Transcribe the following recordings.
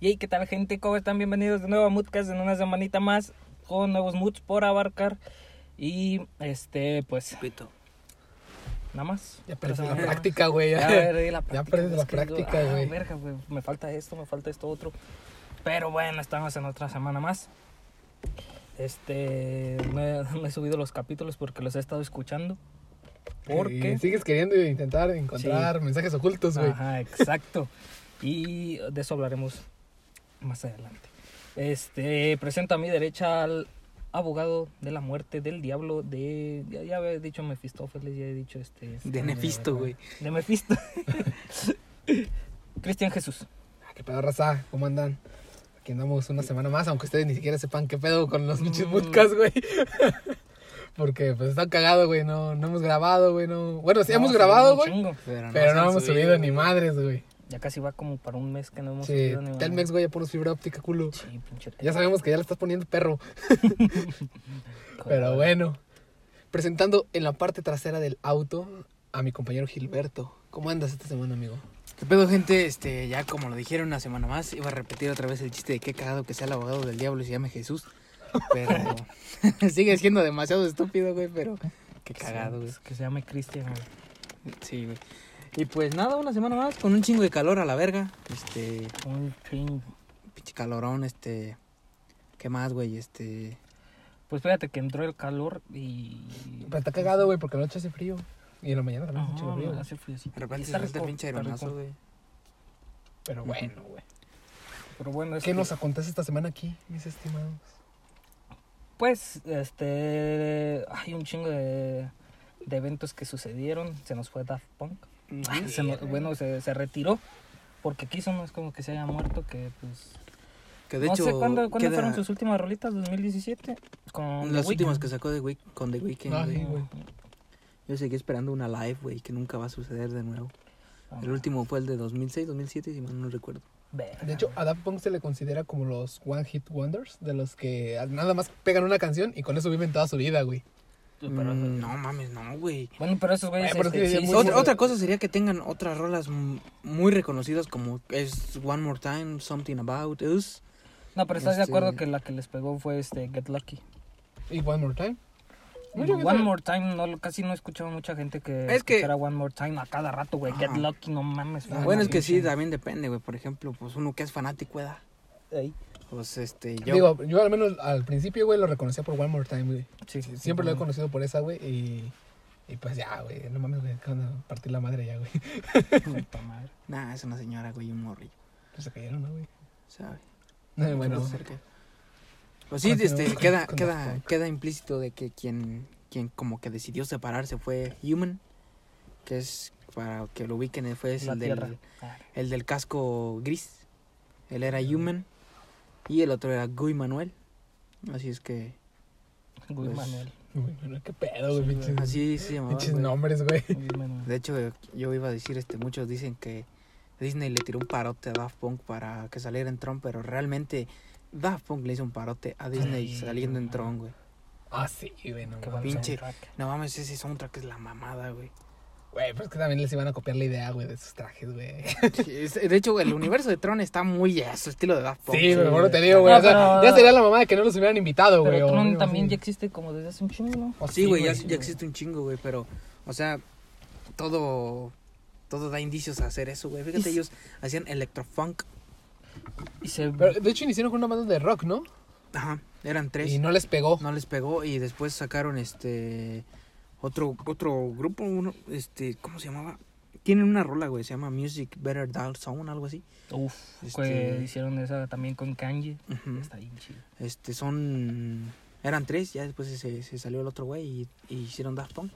Y ¿qué tal gente? ¿Cómo están? Bienvenidos de nuevo a Moodcast en una semanita más con nuevos moods por abarcar. Y este, pues, Pito. nada más. Ya perdí la práctica, güey. Ya, Ya, perdí la ya práctica, perdí la práctica, ah, güey. verga, güey, Me falta esto, me falta esto otro. Pero bueno, estamos en otra semana más. Este, no he, no he subido los capítulos porque los he estado escuchando. Porque... Y sigues queriendo intentar encontrar mensajes ocultos, güey. Ajá, exacto. Y de eso hablaremos más adelante. Este, presento a mi derecha al abogado de la muerte del diablo de ya, ya había dicho Mefistófeles, ya he dicho este, este, De Nefisto, güey. De Mefisto. Cristian Jesús. Ah, ¿Qué pedo, raza? ¿Cómo andan? Aquí andamos una semana más, aunque ustedes ni siquiera sepan qué pedo con los pinches Mm. podcasts, güey. Porque pues está cagado, güey. No, no hemos grabado, güey. No... Bueno, sí No, hemos grabado, güey. chingo. Pero, Pero se no hemos subido ni madres, güey. Ya casi va como para un mes que no hemos Sí, subido ni Telmex, güey, ya pones fibra óptica, culo. Sí, pinche Ya sabemos que ya le estás poniendo perro. Pero bueno. Presentando en la parte trasera del auto a mi compañero Gilberto. ¿Cómo andas esta semana, amigo? ¿Qué pedo, gente? Este, ya como lo dijeron una semana más, iba a repetir otra vez el chiste de qué cagado que sea el abogado del diablo y se llame Jesús. Pero sigue siendo demasiado estúpido, güey, pero qué cagado, güey. Que se llame Cristian. güey. Sí, güey. Y pues nada, una semana más con un chingo de calor a la verga. Este, Un chingo. pinche calorón, este. ¿Qué más, güey? Este. Pues fíjate que entró el calor y. Pero está cagado, güey, porque la noche hace frío. Y en la mañana también hace frío. hace friecito. De repente se el pinche aeronazo, güey. Pero bueno, güey. Pero bueno, es ¿Qué que, nos acontece esta semana aquí, mis estimados? Pues, este. Hay un chingo de, de eventos que sucedieron. Se nos fue Daft Punk. Se bueno, se, se retiró. Porque quiso, no es como que se haya muerto. Que pues. Que de no hecho. sé cuándo, cuándo queda- fueron sus últimas rolitas, 2017. Con Las The últimas que sacó de Week- con The Weeknd, Ah, sí. Yo seguí esperando una live, güey, que nunca va a suceder de nuevo. Ah, El último fue el de 2006, 2007, si mal no recuerdo. De hecho, a Daft Punk se le considera como los One Hit Wonders, de los que nada más pegan una canción y con eso viven toda su vida, güey. Pero- Mm, no mames, no, güey. Bueno, pero esos güeyes. Pero es este, sí, muy- Otra, otra cosa sería que tengan otras rolas muy reconocidas como es One More Time, Something About Us. No, pero estás de este- acuerdo que la que les pegó fue este Get Lucky. Y One More Time. No, One More Time, no, casi no he escuchado mucha gente que Es que- One More Time a cada rato, güey. Get. Lucky, no mames. Bueno, es que sí, también depende, güey. Por ejemplo, pues uno que es fanático, ¿verdad? Pues este, yo... Digo, yo al menos al principio, güey, lo reconocía por One More Time, güey. sí, Sí, Siempre lo he conocido por esa, güey. Y, y pues ya, güey. No mames, güey. que van a partir la madre ya, güey. Puta madre. Nah, es una señora, güey, un morrillo, Pues se cayeron, ¿no, güey? ¿sabes? Eh, bueno, Pues sí, Continuamos este, con- queda, queda, queda implícito de que quien, quien como que decidió separarse fue Human, que es, para que lo ubiquen, fue el del, Ah, el del casco gris. Él era Human y el otro era Guy Manuel. Así es que, Guy Pues- Manuel. Bueno, qué pedo, güey. Sí, así se llamaba. pinches güey. nombres, güey. De hecho, yo iba a decir, este, muchos dicen que Disney le tiró un parote a Daft Punk para que saliera en Tron, pero realmente Daft Punk le hizo un parote a Disney Ay, saliendo en. Tron, güey. Ah, sí, güey. No, Qué mames. pinche-. No mames, ese soundtrack es la mamada, güey. Güey, pero es que también les iban a copiar la idea, güey, de sus trajes, güey. Sí, De hecho, el universo de Tron está muy a su estilo de Daft Punk. Sí, sí, güey, bueno, te güey. digo, güey. No, o sea, pero- ya sería la mamá de que no los hubieran invitado, güey. Pero Tron o también sí. ya existe como desde hace un chingo, ¿no? Sí, güey, ya, sí, ya güey. existe un chingo, güey, pero, o sea, todo, todo da indicios a hacer eso, güey. Fíjate, Y- ellos hacían electrofunk. Y se... Pero, de hecho, iniciaron con una banda de rock, ¿no? Ajá, eran tres. Y no les pegó. no les pegó y después sacaron este otro otro grupo uno este cómo se llamaba tienen una rola güey se llama Music Better Dial Zone algo así Uf, Este- que hicieron esa también con Kanye. Está bien chido. este son eran tres ya después se, se salió el otro güey y, y hicieron Daft Punk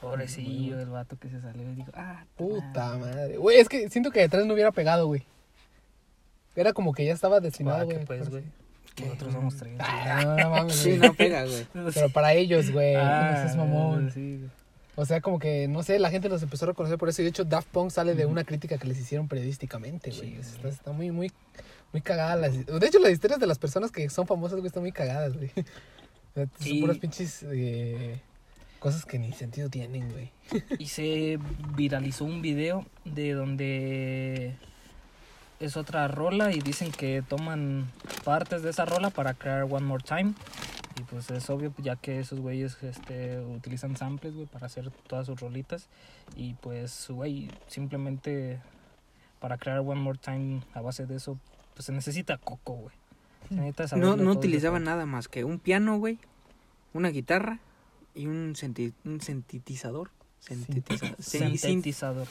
Pobrecillo el vato que se salió y dijo, ah, Puta madre. Güey, es que siento que detrás no hubiera pegado, güey. Era como que ya estaba destinado, güey. que pues, güey. ¿Qué? Nosotros somos tres. Ah, no, no mames, sí güey. no pega güey Pero para ellos, güey. Ah, no seas mamón. sí, güey. O sea, como que, no sé, la gente los empezó a reconocer por eso. Y de hecho, Daft Punk sale de una crítica que les hicieron periodísticamente, güey. Sí, está, muy, muy, muy cagada. Las, de hecho, las historias de las personas que son famosas, güey, están muy cagadas, güey. O sea, Sí. Son puras pinches eh, cosas que ni sentido tienen, güey. Y se viralizó un video de donde es otra rola y dicen que toman partes de esa rola para crear One More Time. Y pues es obvio, ya que esos güeyes este, utilizan samples, güey, para hacer todas sus rolitas. Y pues, güey, simplemente para crear One More Time a base de eso, pues se necesita coco, güey. Se necesita No, no pedo. nada más que un piano, güey, una guitarra y un, senti- un sintetizador. Sintetizador. Sí, Sintetizador.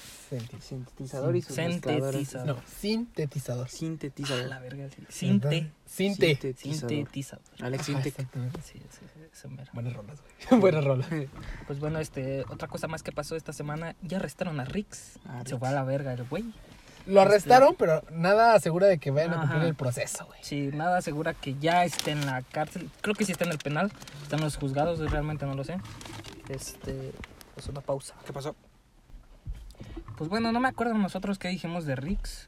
Sintetizador y mezcladores. Sintetizador. No, sintetizador. Sintetizador. la verga, sí. Sinte. Sinte. Sintetizador. Sintetizador. Alex exactamente. Sí, sí, sí. Buenas rolas, güey. Buenas rolas. Pues bueno, este, otra cosa más que pasó esta semana, ya arrestaron a Rix. A Se fue a la verga el güey. Lo arrestaron, pero nada asegura de que vayan a cumplir el proceso, güey. Sí, nada asegura que ya esté en la cárcel. Creo que sí está en el penal. Está en los juzgados, realmente no lo sé. Este, pues una pausa. ¿Qué pasó? Pues bueno, no me acuerdo nosotros qué dijimos de Rix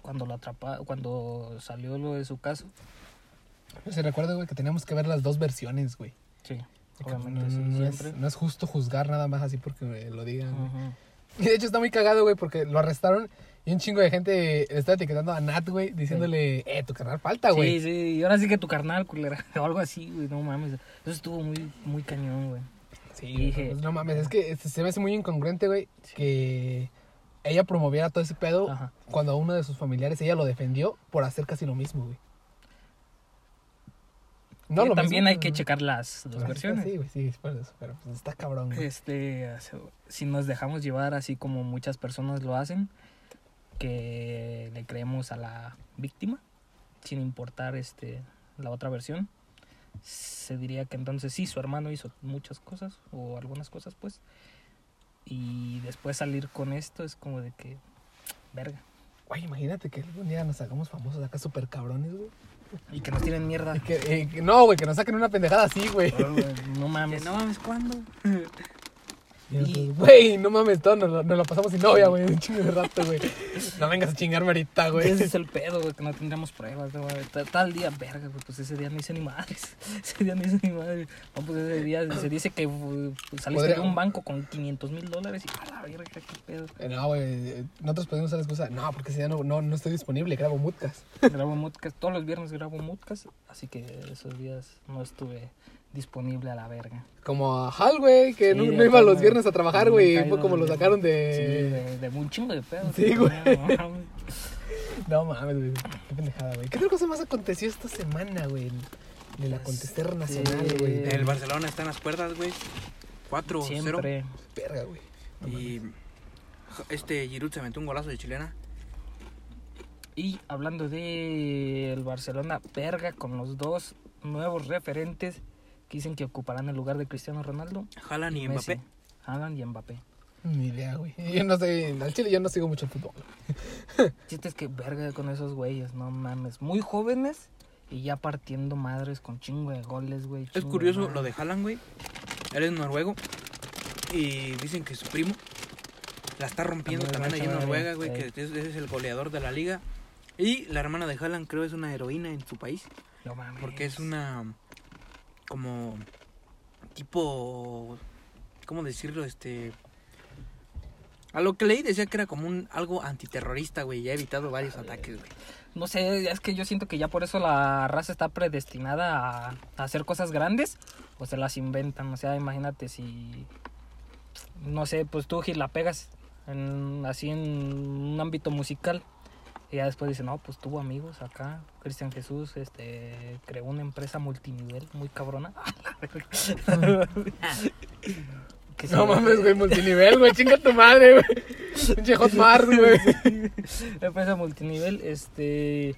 cuando lo atrapa, cuando salió lo de su caso. Se recuerda, güey, que teníamos que ver las dos versiones, güey. Sí, obviamente, no, sí, no es, no es justo juzgar nada más así porque me lo digan, güey. Y de hecho está muy cagado, güey, porque lo arrestaron y un chingo de gente le está etiquetando a Nat, güey, diciéndole, eh, tu carnal falta, güey. Sí, sí, y ahora sí que tu carnal, culera, o algo así, güey, no mames. Eso estuvo muy, muy cañón, güey. Sí, Dije- pues, no mames, es que este, se me hace muy incongruente, güey, que ella promoviera todo ese pedo Ajá. cuando a uno de sus familiares ella lo defendió por hacer casi lo mismo, güey. Lo también mismo, hay que checar las dos versiones. Sí, güey, sí, eso, pero pues está cabrón, güey. Este, si nos dejamos llevar así como muchas personas lo hacen, que le creemos a la víctima, sin importar este la otra versión, se diría que entonces sí, su hermano hizo muchas cosas, o algunas cosas pues, y después salir con esto es como de que, verga, Güey, imagínate que algún día nos hagamos famosos acá súper cabrones, güey. y que nos tiren mierda. Y que, eh, que- no, güey, que nos saquen una pendejada así, güey. Oh, güey, no Que mames. no mames, ¿cuándo? Y Güey, no mames, todo nos, lo- nos lo pasamos sin novia, güey, un chingo de rato, güey. No vengas a chingarme ahorita, güey. Ese es el pedo, güey, que no tendríamos pruebas, ¿no, güey? Ta- Tal día, verga, güey, pues ese día no hice ni madres. Ese día no hice ni madres. No, pues ese día se dice que uh, pues, saliste Podría- de un banco con 500 mil dólares y a la verga, qué pedo. Eh, No, güey, nosotros podemos usar la excusa, no, porque ese día no, no, no estoy disponible, grabo mutcas. Grabo Mutcast, todos los viernes grabo Mutcast, así que esos días no estuve disponible a la verga. Como a Hal, güey, que Sí, no, no iba los viernes a trabajar, güey, fue como lo sacaron Sí, de... de, de un chingo de pedo. Sí, güey. No, mames. Güey, qué pendejada, güey. ¿Qué otra cosa más aconteció esta semana, güey? De la contester nacional, güey. El Barcelona está en las cuerdas, güey. 4-0. Siempre. Verga, güey. No mames. Y este Giroud se aventó un golazo de chilena. Y hablando de el Barcelona, verga, con los dos nuevos referentes dicen que ocuparán el lugar de Cristiano Ronaldo. Haaland y Messi, Mbappé. Haaland y Mbappé. Ni idea, güey. Yo no sé, al chile yo no sigo mucho el fútbol. Chiste es que verga con esos güeyes, no mames. Muy jóvenes y ya partiendo madres con chingo de goles, güey. Es curioso lo de Haaland, güey. Él es noruego. Y dicen que su primo la está rompiendo También ha en Noruega, güey. Que es, es el goleador de la liga. Y la hermana de Haaland creo es una heroína en su país. No mames. Porque es una. Como. Tipo. ¿Cómo decirlo? Este. A lo que leí decía que era como un algo antiterrorista, güey. Y ha evitado varios ataques, güey. No sé, es que yo siento que ya por eso la raza está predestinada a, a hacer cosas grandes o se las inventan. O sea, imagínate si, no sé, pues tú Gil, la pegas en, así en un ámbito musical y ya después dice, no, pues tuvo amigos acá. Cristian Jesús este, creó una empresa multinivel muy cabrona. Que No mames, güey, multinivel, güey. Chinga tu madre, güey. Pinche Hot Mars, güey. empresa multinivel, este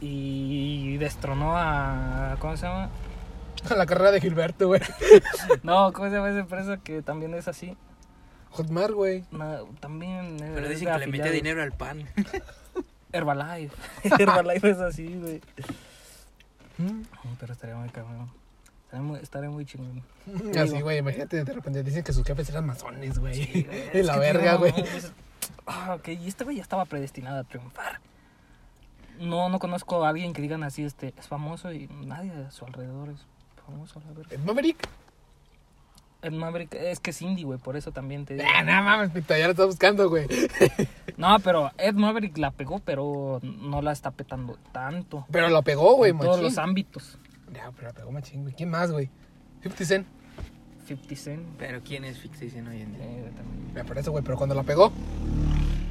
y destronó a ¿cómo se llama? A la carrera de Gilberto, güey. No, ¿cómo se llama esa empresa que también es así? Hot Mars, güey. No, también Pero dicen que le afiliados. dinero al pan. Herbalife. Herbalife es así, güey. Mm. Pero estaría muy cabrón. Estaría muy, estaría muy chingón. Así, güey, imagínate, de repente dicen que sus jefes eran masones, güey. Sí, de la verga, güey. es- Ah, ok, y este güey ya estaba predestinado a triunfar. No, no conozco a alguien que digan así, este, es famoso y nadie a su alrededor es famoso, la verga. ¿Es Maverick? Ed Maverick es que es indie, güey, por eso también te digo. Ah, no mames, pito, ya lo estás buscando, güey. No, pero Ed Maverick la pegó, pero no la está petando tanto. Pero lo pegó, güey, en todos machín. los ámbitos. Ya, pero la pegó machín, güey. ¿Quién más, güey? 50 Cent. 50 Cent. Pero ¿quién es Fixation hoy en día? eh, también. Ya, por eso, güey, pero cuando la pegó,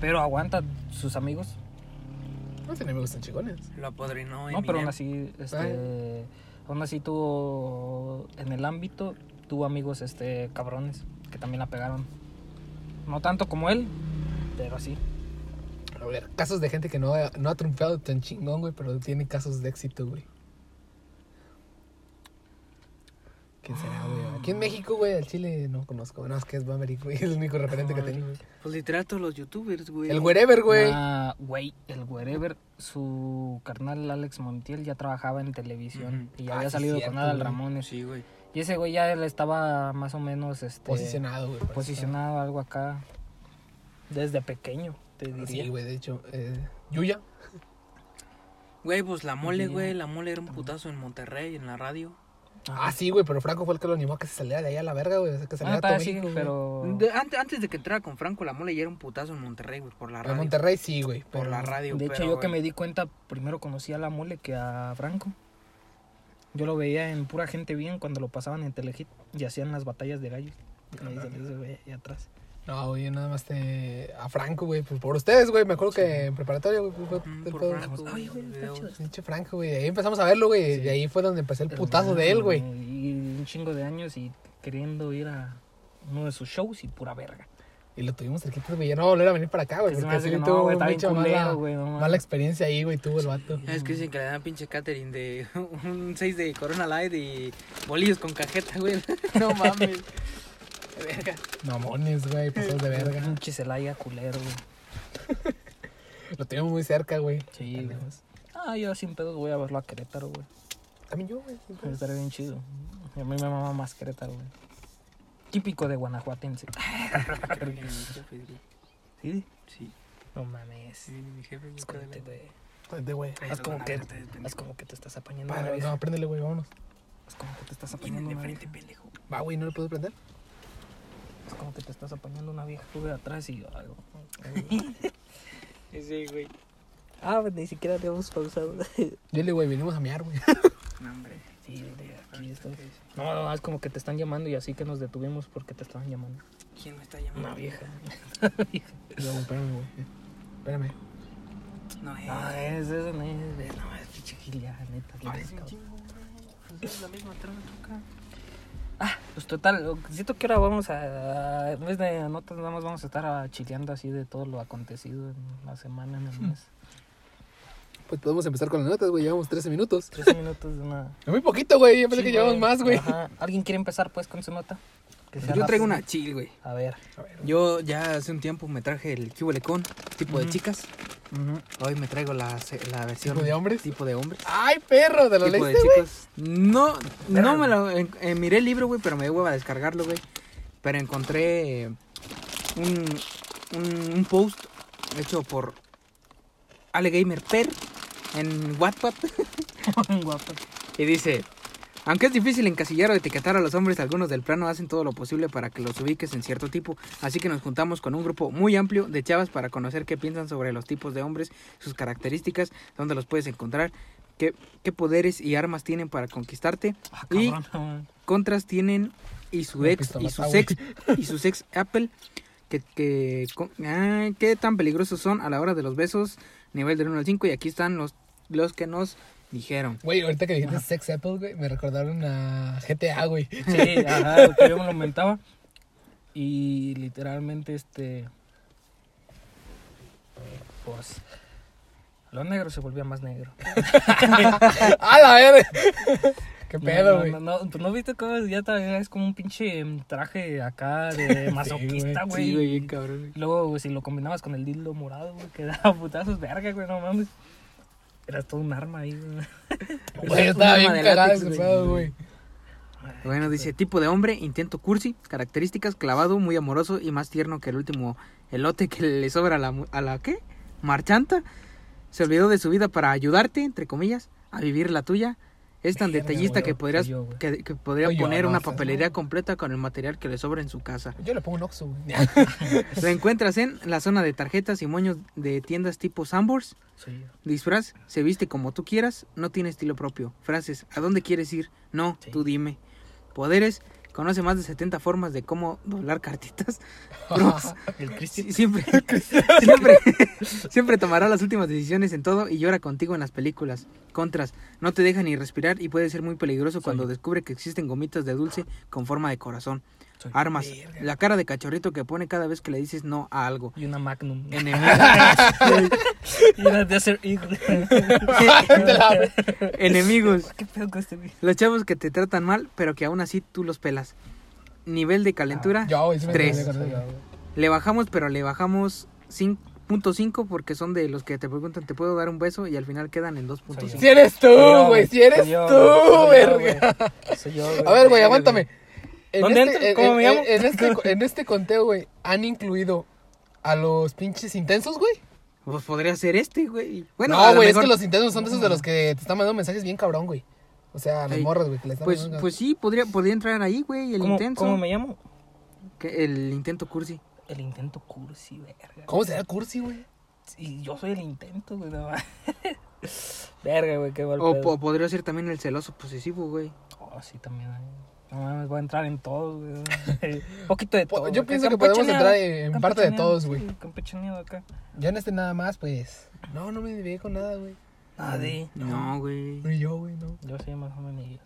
Pero aguanta sus amigos. no sé, no me gustan chingones. Lo apadrinó No, pero aún así, este, aún así tuvo en el ámbito tuvo amigos, este, cabrones que también la pegaron. No tanto como él, pero sí. A ver, casos de gente que no ha, no ha triunfado tan chingón, güey, pero tiene casos de éxito, güey. ¿Quién será, güey? Aquí en México, güey, al Chile no conozco. No, es que es Maverick, güey. Es el único referente que tengo. Pues literal todos los youtubers, güey. El Wherever, güey. Ah, güey, el wherever, su carnal Alex Montiel ya trabajaba en televisión y ya Ah, había salido con Adal güey. Ramones. Sí, güey. Y ese güey ya él estaba más o menos este Posicionado, güey. posicionado algo acá desde pequeño, te diría. Sí, güey, de hecho. Eh, Yuya. Güey, pues la mole, güey. La mole era un putazo en Monterrey, en la radio. Ah, sí, güey, pero Franco fue el que lo animó a que se saliera de ahí a la verga, güey. Que Ah, saliera de todavía todo sí, México, güey. pero De- ante- antes de que entrara con Franco, la mole ya era un putazo en Monterrey, güey, por la En radio. Monterrey sí, güey. Por pero- la radio. de hecho pero, yo que me di cuenta, primero conocí a la mole que a Franco. Yo lo veía en pura gente bien cuando lo pasaban en Telehit y hacían las batallas de gallos. Ahí salía ese güey ahí atrás. No, güey, nada más te... A Franco, güey, pues por ustedes, güey. Me acuerdo que en preparatoria, güey, fue. Franco, Ay, güey. Pinche Franco, güey. Ahí empezamos a verlo, güey. Y ahí fue donde empecé el putazo de él, güey. Y un chingo de años y queriendo ir a uno de sus shows y pura verga. Y lo tuvimos cerquita, güey. Ya no va a volver a venir para acá, güey. Porque hace sí que no, tuvo güey, está bien mucha mala, güey, no mames. mala experiencia ahí, güey. Tuvo el vato. Es que dicen que le dan pinche catering de un 6 de Corona Light y bolillos con cajeta, güey. no mames. Verga. Mamones, güey. Pasados de verga. Pinche Celaya culero, güey. Lo tenemos muy cerca, güey. Sí, güey. Ah, yo sin pedos voy a verlo a Querétaro, güey. También yo, güey. Estaría bien chido. A mí me mama más Querétaro, güey. Típico de guanajuatense. ¿Sí? Sí, No mames. sí, mi jefe. mi Escóndete, güey. De güey. Haz como que, haz como que te estás apañando vieja. no, préndele, güey. Vámonos. Haz como que te estás apañando una frente, pendejo. Va, güey, ¿no le puedo prender? Es como que te estás apañando una vieja tú de atrás y algo. Sí, güey. ah, pues ni siquiera habíamos pausado. Dile, güey, venimos a mear, güey. No, hombre. Sí, de aquí estoy. No, no, es como que te están llamando y así que nos detuvimos porque te estaban llamando. ¿Quién me está llamando? Una vieja. No, espérame, güey. Espérame. No, es. No, es eso, no es. No, es pinche gil, ya, neta. Parece un cabrón. chingo. Es la misma trama acá. Ah, pues total, siento que ahora vamos a. En vez de notas, nada más vamos a estar ah, chileando así de todo lo acontecido en la semana, en el mes. Pues podemos empezar con las notas, güey. Llevamos 13 minutos. 13 minutos de una. Es muy poquito, güey. Yo pensé Sí, que llevamos más, güey. Ajá. ¿Alguien quiere empezar pues con su nota? Que sea Yo traigo una chill, güey. A ver. Yo ya hace un tiempo me traje el Cubelecon, tipo de chicas. Hoy me traigo la, la versión. ¿Tipo de hombres? Tipo de hombres. ¡Ay, perro! ¿De lo tipo de leíste, güey? chicos. No, no me lo. eh, miré el libro, güey, pero me dio hueva a descargarlo, güey. Pero encontré eh, un, un, un post hecho por Ale Gamer Per en WhatsApp. Guapo. Y dice, aunque es difícil encasillar o etiquetar a los hombres, algunos del plano hacen todo lo posible para que los ubiques en cierto tipo. Así que nos juntamos con un grupo muy amplio de chavas para conocer qué piensan sobre los tipos de hombres, sus características, dónde los puedes encontrar, qué, qué poderes y armas tienen para conquistarte, Ah, y contras tienen y su ex y su sex y su sex Apple. Que, que, ah, qué tan peligrosos son a la hora de los besos, nivel del 1 al 5. Y aquí están los, los que nos dijeron. Güey, ahorita que dijiste Sex Apple, güey, me recordaron a GTA, güey. Sí, ajá, lo que yo me lo mentaba. Y literalmente, este. Pues. Lo negro se volvía más negro. ¡A la verga! ¿Qué No, pedo, no, güey? No, no, pues no viste cómo ya es como un pinche traje acá de masoquista, güey. Sí, güey, bien cabrón. Luego, si lo combinabas con el dildo morado, güey, que daba putazos, verga, güey, no mames. Era todo un arma ahí, güey. Güey, estaba bien de cagado güey. Bueno, dice tipo de hombre, intento cursi, características, clavado, muy amoroso y más tierno que el último elote que le sobra a la, mu- a la ¿qué? Marchanta. Se olvidó de su vida para ayudarte, entre comillas, a vivir la tuya. Es tan detallista que podrías yo, que, que podría poner no, una papelería completa con el material que le sobra en su casa. Yo le pongo un Oxxo. Lo encuentras en la zona de tarjetas y moños de tiendas tipo Sambors. Yo. Disfraz, se viste como tú quieras, no tiene estilo propio. Frases, ¿a dónde quieres ir? No, Sí. tú dime. Poderes, conoce más de 70 formas de cómo doblar cartitas. El Cristian. Siempre, siempre, siempre tomará las últimas decisiones en todo y llora contigo en las películas. Contras, no te deja ni respirar y puede ser muy peligroso cuando descubre que existen gomitas de dulce con forma de corazón. Soy- Armas, Verga. la cara de cachorrito que pone cada vez que le dices no a algo. Y una Magnum. Enemigos, Y una Desert Eagle. enemigos, ¿Qué pedo con este güey? los chavos que te tratan mal, pero que aún así tú los pelas. Nivel de calentura, Yo, güey, sí me Tres. quedé con Soy eso. yo, güey. le bajamos, pero le bajamos 5.5 porque son de los que te preguntan, ¿te puedo dar un beso? Y al final quedan en 2.5. Si eres tú, güey, si eres tú, güey, soy yo, verga. A ver, güey, aguántame. En ¿Dónde este- entro? en- ¿Cómo me llamo? En este, en este conteo, güey, ¿han incluido a los pinches intensos, güey? Pues podría ser este, güey. Bueno, no, güey, es que los intensos son de esos de los que te están mandando mensajes bien cabrón, güey. O sea, las morras, güey, que le están Pues, mandando- pues sí, podría, podría entrar ahí, güey, el ¿Cómo, intenso. ¿Cómo me llamo? El intento cursi. El intento cursi, verga. ¿Cómo será cursi, güey? Y yo soy el intento, güey. no. Verga, güey, qué mal O po- podría ser también el celoso posesivo, güey. Oh, sí, también. ay. No voy a entrar en todo, güey. Un poquito de todo. yo pienso que podemos entrar en- en parte de todos, güey. sí, Campechaneado acá. Yo en este nada más, pues. No, no me identifiqué con nada, güey. De. No, güey. Ni yo, güey, no. Yo soy más o menos ellos.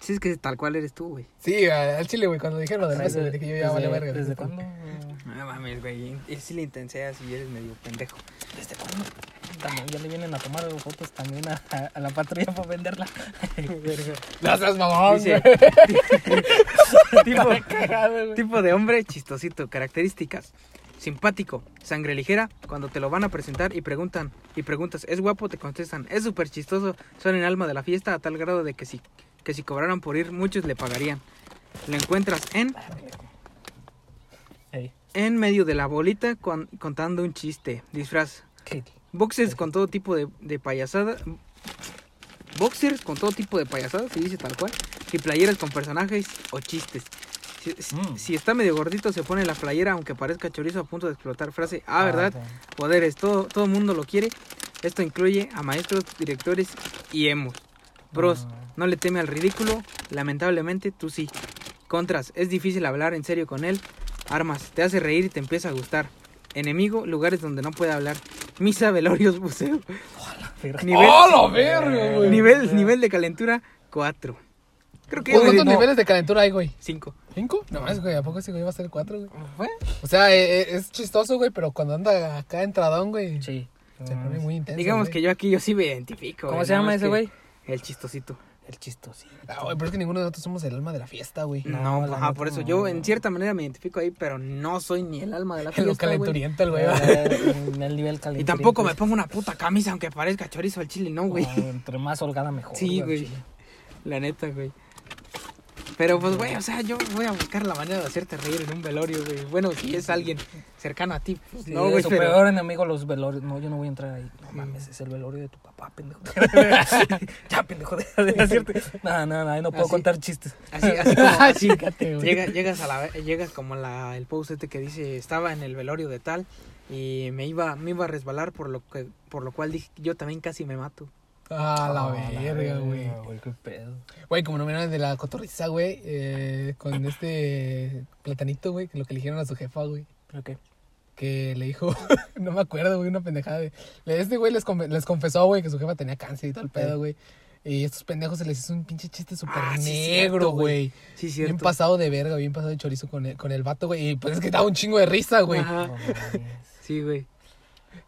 Sí, es que tal cual eres tú, güey. Sí, al chile, güey, cuando dijeron lo beso, güey, dije yo ya vale verga. ¿Desde cuándo? No mames, güey. Y si le intenseas y eres medio pendejo. ¿Desde cuándo? También ya le vienen a tomar fotos también a, a- a la patrulla para venderla. No seas mamón, Dice, tipo, Cagado, tipo de hombre chistosito. Características. Simpático, sangre ligera, cuando te lo van a presentar y preguntan, y preguntas, ¿es guapo? Te contestan, es súper chistoso, son el alma de la fiesta a tal grado de que si, que si cobraran por ir, muchos le pagarían. Lo encuentras en, en medio de la bolita con- contando un chiste, disfraz. ¿qué? Boxers con todo tipo de, de payasada. Boxers con todo tipo de payasadas, se dice tal cual. Y playeras con personajes o chistes. Si, Mm. si está medio gordito, se pone la playera aunque parezca chorizo a punto de explotar. Frase, ah, ¿verdad? sí. Poderes, todo, todo el mundo lo quiere. Esto incluye a maestros, directores y emos. Pros, no le teme al ridículo. Lamentablemente, tú sí. Contras, es difícil hablar en serio con él. Armas, te hace reír y te empieza a gustar. Enemigo, lugares donde no puede hablar. Misa, velorios, buceo. Nivel, ¡Oh, verga, güey! nivel, nivel de calentura, 4. Creo que ¿Cuántos no, niveles de calentura hay, güey? 5. ¿Cinco? No más, güey, ¿a poco ese güey va a ser cuatro, güey? O sea, eh, eh, es chistoso, güey, pero cuando anda acá entradón, güey, Sí. se pone muy intenso. Digamos güey. que yo aquí yo sí me identifico. ¿Cómo güey, se llama ese que güey? El chistosito. El chistosito. Ah, güey, pero es que ninguno de nosotros somos el alma de la fiesta, güey. No, ajá, por eso no. yo en cierta manera me identifico ahí, pero no soy ni el alma de la Lo fiesta, güey. calenturiento, el güey. va. Eh, en el nivel caliente. Y tampoco me pongo una puta camisa aunque parezca chorizo al chile, no, güey. entre más holgada mejor. Sí, güey. La neta, güey. Pero pues, güey, o sea, yo voy a buscar la manera de hacerte reír en un velorio, güey. Bueno, si es alguien cercano a ti, pues, Sí, no, güey, su pero... peor enemigo los velorios. No, yo no voy a entrar ahí. No mames, es el velorio de tu papá, pendejo. ya, pendejo, deja de decirte. No, no, no, no puedo Así. contar chistes. Así, así como, así, Chícate, güey. llega- llegas a la, llegas como la, el post este que dice, estaba en el velorio de tal y me iba, me iba a resbalar por lo que, por lo cual dije, yo también casi me mato. Ah, la Oh, verga, güey. güey, qué pedo. Güey, como no vieron de la cotorriza, güey, eh, con este platanito, güey, que lo que le dijeron a su jefa, güey. ¿Pero qué? Que le dijo, no me acuerdo, güey, una pendejada de... Este güey les, les confesó, güey, que su jefa tenía cáncer y todo el pedo, güey. Y estos pendejos se les hizo un pinche chiste súper Ah, sí, negro, güey. Sí, Bien cierto. pasado de verga, bien pasado de chorizo con el, con el vato, güey. Y pues es que daba un chingo de risa, güey. Sí, güey.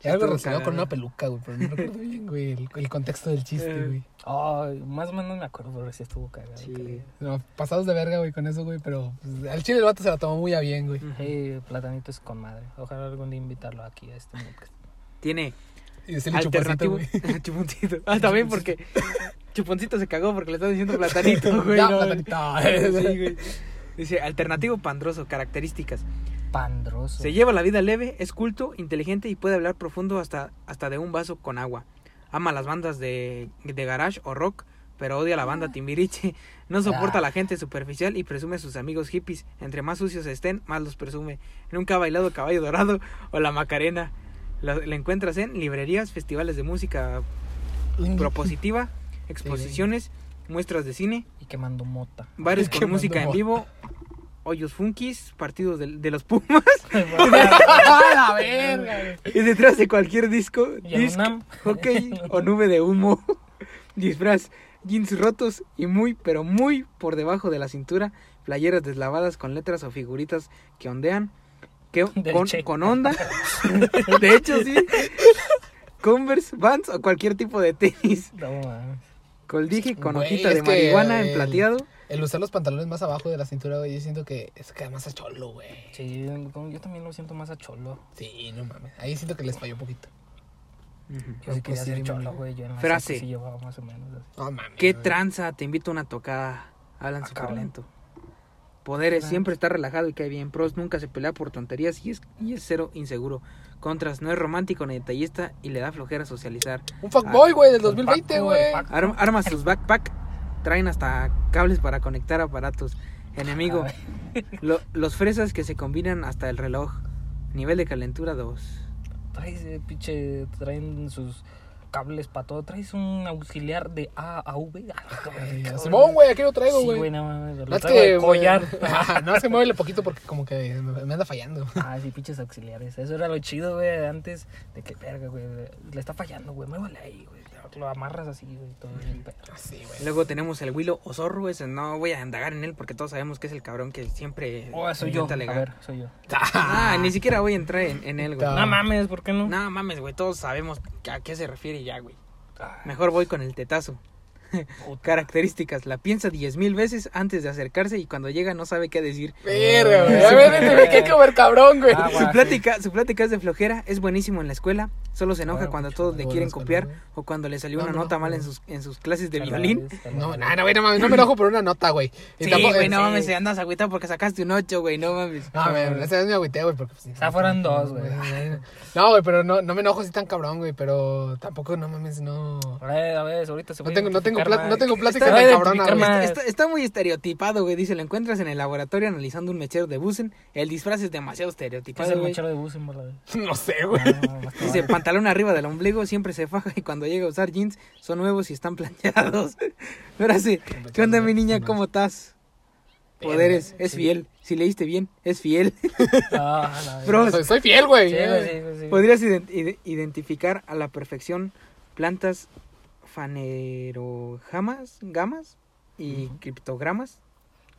Era algo relacionado con una peluca, güey, pero no recuerdo bien, güey, el, el contexto del chiste, Eh. güey. Ay, más o menos me acuerdo, pero sí estuvo cagado. Sí. creo. No, pasados de verga, güey, con eso, güey, pero pues, al chile el vato se la tomó muy a bien, güey. Sí, Platanito es con madre. Ojalá algún día invitarlo aquí a este podcast. Tiene Y chupacito, alternativo. güey. Chuponcito. Ah, también porque Chuponcito se cagó porque le estaba diciendo platanito, güey. No, platanito. Sí, güey. Dice, alternativo pandroso, características. Pandroso. Se lleva la vida leve, es culto, inteligente y puede hablar profundo hasta, hasta de un vaso con agua. Ama las bandas de, de garage o rock, pero odia a la banda Timbiriche. No soporta a la gente superficial y presume a sus amigos hippies. Entre más sucios estén, más los presume. Nunca ha bailado Caballo Dorado o La Macarena. La, la encuentras en librerías, festivales de música propositiva, exposiciones, muestras de cine, Y quemando mota. bares con música en vivo, hoyos funkis, partidos de, de los Pumas. ¡A la verga! y detrás de cualquier disco, disc, hockey o nube de humo, disfraz, jeans rotos y muy, pero muy por debajo de la cintura, playeras deslavadas con letras o figuritas que ondean, que, con, onda. de hecho, sí. Converse, Vans o cualquier tipo de tenis. No. Coldije con hojita de marihuana en plateado. El usar los pantalones más abajo de la cintura, güey, yo siento que es que más a cholo, güey. Sí, yo también lo siento más a cholo. Sí, no mames. Ahí siento que les falló un poquito. Yo sí pues quería ser cholo, güey. Yo en la Frase. sí llevaba más o menos así. No mames. ¿Qué güey. tranza? Te invito a una tocada. Hablan Ah, súper lento. Poderes, siempre está relajado y cae bien. Pros, nunca se pelea por tonterías y es, y es cero inseguro. Contras, no es romántico ni detallista y le da flojera socializar. Un fuckboy, güey, del El 2020, Paco, güey. arma sus backpack, traen hasta cables para conectar aparatos. Enemigo, lo- los fresas que se combinan hasta el reloj. Nivel de calentura 2. Traes, eh, pinche, traen sus cables para todo. Traes un auxiliar de A a V. Simón, güey, aquí lo traigo, Sí, güey. güey, no mames. Lo traigo que, de collar. güey, no, es que muévele poquito porque como que me, me anda fallando. Ah, sí, pinches auxiliares. Eso era lo chido, güey, antes de que, verga, güey, le está fallando, güey, muévale ahí, güey. Lo amarras así, güey, todo bien, perro. Sí, güey. Luego tenemos el Willow Osorro. Ese no voy a indagar en él porque todos sabemos que es el cabrón que siempre. Oh, soy yo. A ver, soy yo. Ah, ni siquiera voy a entrar en, en él, güey. No mames, ¿por qué no? No mames, güey, todos sabemos a qué se refiere ya, güey. Ah, Mejor voy con el tetazo. Características, la piensa diez mil veces antes de acercarse y cuando llega no sabe qué decir. Verga, güey. A ver, quedé comer cabrón, güey. Ah, Su plática, su plática es de flojera, es buenísimo en la escuela, solo se enoja Bueno, cuando todos le quieren escuela, copiar o cuando le salió No, una no, nota no, mal en sus, en sus clases de violín. No, no, no, güey, no mames, no me enojo por una nota, güey. Y Sí, tampoco- güey, no sí. mames, se andas agüitado porque sacaste un 8, güey, no mames. No, güey, esa vez me agüité, güey, porque... Pues, fueron dos, güey. No, güey, pero no, no me enojo así tan cabrón, güey, pero tampoco, no mames, no... A ver, a ver, ahorita se No puede tengo, no tengo, no tengo plática Está- tan cabrona, güey. Está, está muy estereotipado, güey. Dice, lo encuentras en el laboratorio analizando un mechero de busen. El disfraz es demasiado ¿Qué es estereotipado, el mechero de bus en bola? No sé, güey. Dice, pantalón arriba del ombligo, siempre se faja y cuando llega a usar jeans son nuevos y están planchados. Ahora sí, ¿qué onda mi niña? ¿Cómo estás? Poderes, es Sí. fiel. Si leíste bien, es fiel. Ah, la Bro, Soy, soy fiel, güey. Sí, sí. Podrías ident- ide- identificar a la perfección plantas fanerojamas, gamas y criptogramas.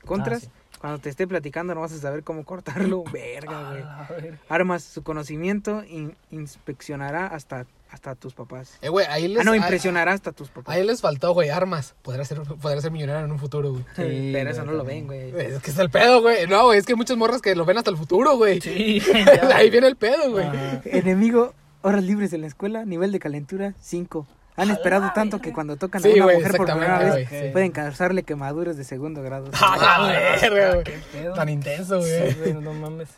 Contras, Ah, sí. cuando te esté platicando no vas a saber cómo cortarlo. Verga, güey. Ah, ver. Armas, su conocimiento in- inspeccionará hasta, hasta tus papás. Eh, güey, ahí les... Ah, no, impresionará hasta tus papás. Ahí les faltó, güey, armas. Podrá ser, podrá ser millonario en un futuro, güey. Sí, Pero eso no lo ven, güey. Es que es el pedo, güey. No, güey, es que hay muchas morras que lo ven hasta el futuro, güey. Sí, Ahí viene el pedo, güey. Ah, Enemigo, horas libres en la escuela, nivel de calentura 5. Han esperado tanto que cuando tocan Sí, a una mujer por primera vez sí. pueden causarle quemaduras de segundo grado. A la verga, güey. Tan intenso, güey. no mames.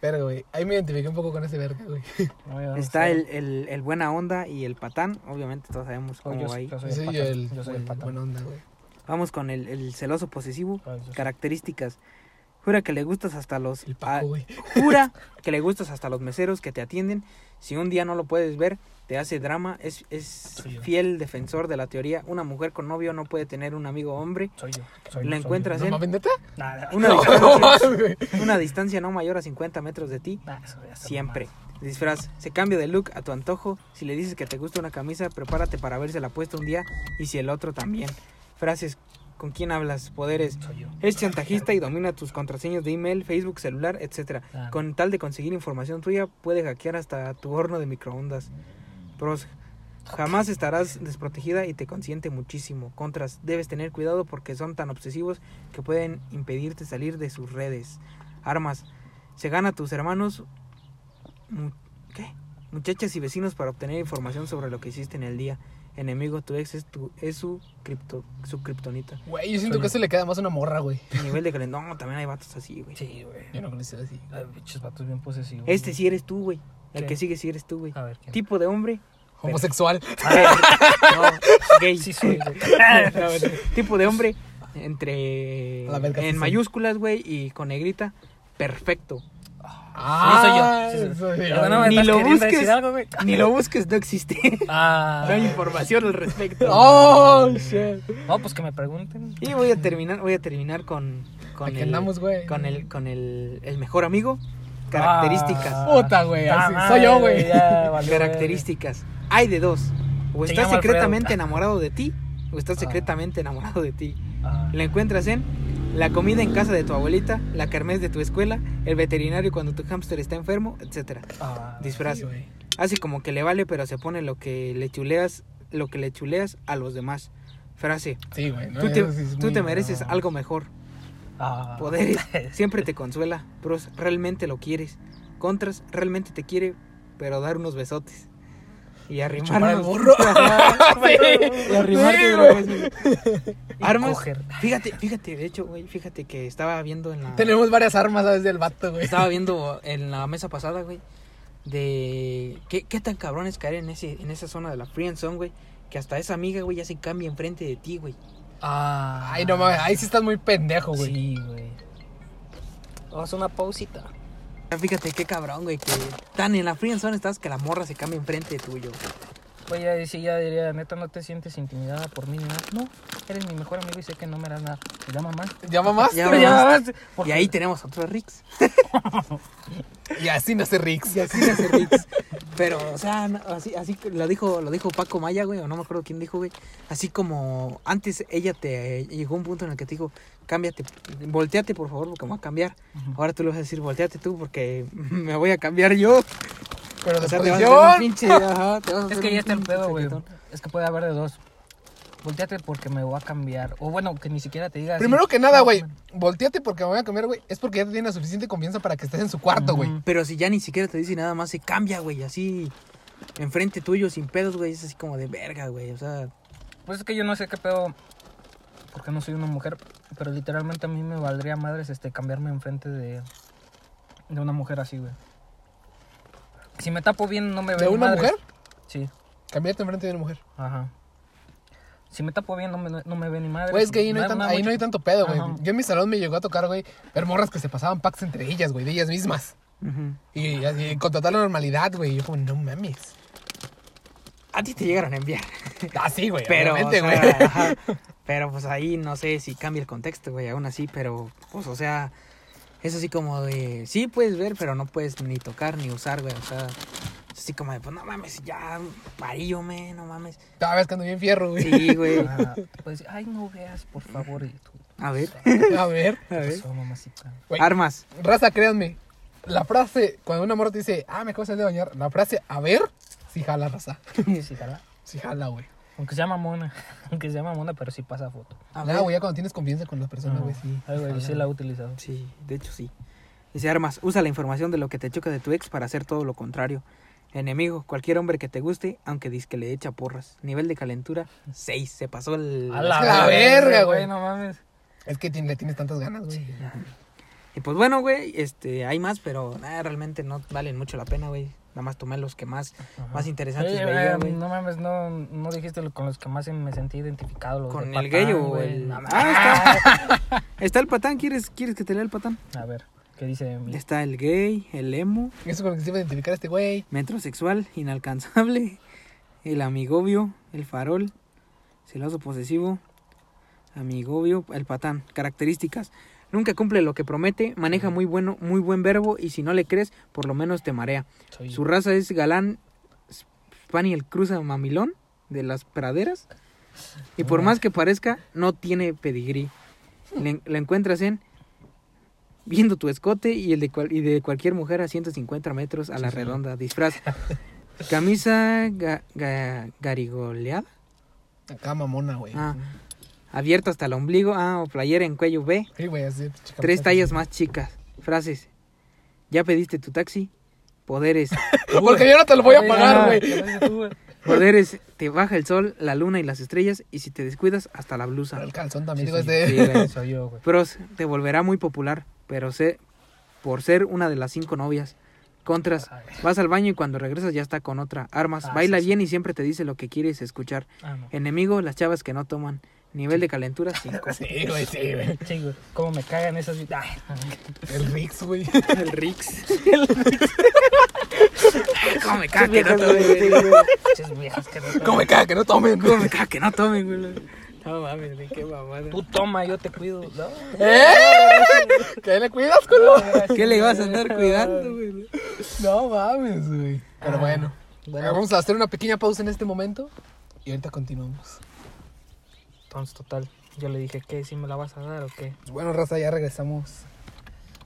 Pero, güey, ahí me identifiqué un poco con ese verga, güey. No, Está el, el, el buena onda y el patán. Obviamente todos sabemos Oh, cómo yo, va ahí. yo soy el patán. el, Yo soy el el patán. buena onda, güey. Vamos con el, el celoso posesivo. Ah, Características. Jura que le gustas hasta los... El ah, Paco, güey. jura que le gustas hasta los meseros que te atienden. Si un día no lo puedes ver, te hace drama. Es, es Soy yo. fiel defensor de la teoría. Una mujer con novio no puede tener un amigo hombre. Soy yo. Soy La yo, soy encuentras ¿No en yo. Nada. una, No, distancia, güey. una distancia no mayor a 50 metros de ti. Nah, Siempre. mamado. Disfraz. Se cambia de look a tu antojo. Si le dices que te gusta una camisa, prepárate para verse la puesta un día y si el otro también. Frases. ¿Con quién hablas? Poderes. Soy yo. Es chantajista y domina tus contraseñas de email, Facebook, celular, etcétera. Ah. Con tal de conseguir información tuya, puede hackear hasta tu horno de microondas. Pros. Jamás estarás desprotegida y te consiente muchísimo. Contras. Debes tener cuidado porque son tan obsesivos que pueden impedirte salir de sus redes. Armas. Se gana a tus hermanos. mu- ¿Qué? Muchachas y vecinos para obtener información sobre lo que hiciste en el día. Enemigo, tu ex es, tu, es su, cripto, su kriptonita. Güey, yo siento que se le queda más una morra, güey. Nivel de calentón. No, también hay vatos así, güey. Sí, güey. Yo no conocí así. Ay, pinches vatos bien posesivos. Este sí eres tú, güey. El ¿Qué? que sigue sí eres tú, güey. A ver, ¿quién? Tipo de hombre. Homosexual. A ver, No, gay. Sí, soy, güey. Tipo de hombre entre La verga, sí en mayúsculas, güey, y con negrita, perfecto. Ah, Sí, soy yo, sí, soy no Ni lo busques. decir algo, güey. Ni lo busques, no existe. Ah. No hay información al respecto. Oh, shit. No, pues que me pregunten. Y voy a terminar, voy a terminar con con el, andamos, güey. con el con el, el mejor amigo. Características. Ah. Puta, güey, Ah, así- madre, soy yo, güey. ya Características. Hay de dos. O estás Alfredo. secretamente enamorado de ti, o estás Ah. secretamente enamorado de ti. Ah. La encuentras en la comida en casa de tu abuelita, la kermés de tu escuela, el veterinario cuando tu hámster está enfermo, etcétera. Ah. Disfraz. Sí. Así como que le vale, pero se pone lo que le chuleas, lo que le chuleas a los demás. Frase. Sí, güey. no, Tú te, es tú mereces no. algo mejor. Ah. Poderes siempre te consuela. Pros, realmente lo quieres. Contras, realmente te quiere, pero dar unos besotes. Y arrimar unos- burro. y arrimarte otra vez. Armas. coger. Fíjate, fíjate, de hecho, güey, fíjate que estaba viendo en la Tenemos varias armas, ¿sabes? Del vato, güey. estaba viendo en la mesa pasada, güey, de qué, qué tan cabrón es caer en ese en esa zona de la friend zone, güey, que hasta esa amiga, güey, ya se cambia enfrente de ti, güey. Ah. Ay, no mames, ahí sí estás muy pendejo, güey. Sí, güey. Vamos a una pausita. Fíjate qué cabrón, güey, que tan en la friend zone estás que la morra se cambia enfrente de tuyo. Sí ya diría, neta, no te sientes intimidada por mí ni nada. No, eres mi mejor amigo y sé que no me harás nada. Te llama más. ¿Llama más? Ya Pero mamaste. porque- Y ahí tenemos otro Rix. Y así nace Rix. Y así se hace Rix. Pero, o sea, no, así, así lo dijo, lo dijo Paco Maya, güey, o no me acuerdo quién dijo, güey. Así como antes ella te llegó un punto en el que te dijo, cámbiate, volteate por favor porque me voy a cambiar. Ahora tú le vas a decir, volteate tú porque me voy a cambiar yo. Pero O de sea, te vas a hacer un posición. pinche, ajá, te vas a Es que un ya está el pedo, güey. Es que puede haber de dos. Volteate porque me voy a cambiar. O bueno, que ni siquiera te diga así. Primero que nada, güey, volteate porque me voy a cambiar, güey. Es porque ya te tiene la suficiente confianza para que estés en su cuarto, güey. Pero si ya ni siquiera te dice nada más, se cambia, güey, así enfrente tuyo, sin pedos, güey, es así como de verga, güey, o sea, Pues es que yo no sé qué pedo. Porque no soy una mujer. Pero literalmente a mí me valdría madres este cambiarme enfrente de. De una mujer así, güey. Si me tapo bien, no me ve ¿De una madres. mujer? Sí, Cambiarte enfrente de una mujer. ajá. Si me tapo bien, no me, no me ve ni madre. Güey, es que ahí no, hay tan- ahí no hay tanto pedo, güey. Yo en mi salón me llegó a tocar, güey, ver morras que se pasaban packs entre ellas, güey, de ellas mismas. ujú. Y, y con total normalidad, güey. Yo como, no mames. a ti te llegaron a enviar. Ah, sí, güey. Pero, obviamente, o güey. sea, ajá. pero pues ahí no sé si cambia el contexto, güey, aún así, pero pues o sea, es así como de, sí puedes ver, pero no puedes ni tocar ni usar, güey, o sea, es así como de, pues no mames, ya, varillo, me, no mames. Cada vez que ando bien fierro, güey. Sí, güey. Ah, decir, ay, no veas, por favor. Y tú, A ver, A ver. a ver. pasó, mamacita? Güey, Armas. raza, créanme. La frase, cuando una morra te dice, ah, me acabo de bañar. La frase, a ver, sí jala, raza. Sí, jala. Sí jala, güey. Aunque se llama mona. Aunque se llama mona, pero sí pasa foto. A Nada, ver. güey, ya cuando tienes confianza con la persona, güey, sí. Ay, güey, sí la he utilizado. Sí, de hecho sí. Dice Armas, usa la información de lo que te choca de tu ex para hacer todo lo contrario. Enemigo, cualquier hombre que te guste, aunque que le echa porras. Nivel de calentura, 6. Se pasó el... A la verga, güey. No mames. Es que le tienes tantas ganas, güey. Y pues bueno, güey, este, hay más, pero nada, realmente no valen mucho la pena, güey. Nada más tomé los que más, Ajá. más interesantes Oye, veía, eh, güey. no mames, no, no dijiste con los que más me sentí identificado. Los ¿Con de el patán, gay o güey. el-. Ah, Está el patán, ¿quieres, ¿quieres que te lea el patán? A ver, ¿qué dice? Está el gay, el emo, Eso con lo que se iba a identificar a este güey. metrosexual, inalcanzable, el amigobio, el farol, celoso posesivo, amigobio, el patán. Características. Nunca cumple lo que promete, maneja muy bueno, muy buen verbo y si no le crees, por lo menos te marea. Soy Su raza es galán Spaniel Cruza Mamilón de las praderas. Y por más que parezca, no tiene pedigrí. Le, la encuentras en viendo tu escote y el de, cual- y de cualquier mujer a 150 metros a la redonda. Disfraz. Camisa ga- ga- garigoleada. Acá mamona, güey. Ah, abierta hasta el ombligo. Ah, o playera en cuello B. Sí, güey, así. chica, Tres chica, tallas más chicas. Frases. ¿Ya pediste tu taxi? Poderes. Porque yo no te lo voy a pagar, no, güey. Poderes, te baja el sol, la luna y las estrellas, y si te descuidas, hasta la blusa. El calzón también, Sí, digo, sí. Soy yo, güey. Pros, te volverá muy popular, pero sé, por ser una de las cinco novias. Contras. Vas al baño y cuando regresas ya está con otra. Armas. Ah, Baila sí. bien y siempre te dice lo que quieres escuchar. Ah, no. Enemigo, las chavas que no toman. Nivel de calentura, 5. Sí, güey, sí, güey. Güey. Cómo me cagan esas. Ay, El Rix, güey. El Rix. ¿Cómo me caga que no tomen, güey, güey? ¿Cómo me caga que no tomen? ¿Cómo me caga que no tomen, güey? No mames, güey, qué mamada. Tú toma, yo te cuido. No, ¿Eh? ¿Qué le cuidas, culo? ¿Qué le vas a andar cuidando, güey? No mames, güey. Pero Ah, bueno, bueno. vamos a hacer una pequeña pausa en este momento y ahorita continuamos. Entonces, total. Yo le dije, ¿qué? ¿Si me la vas a dar o qué? Bueno, raza, ya regresamos.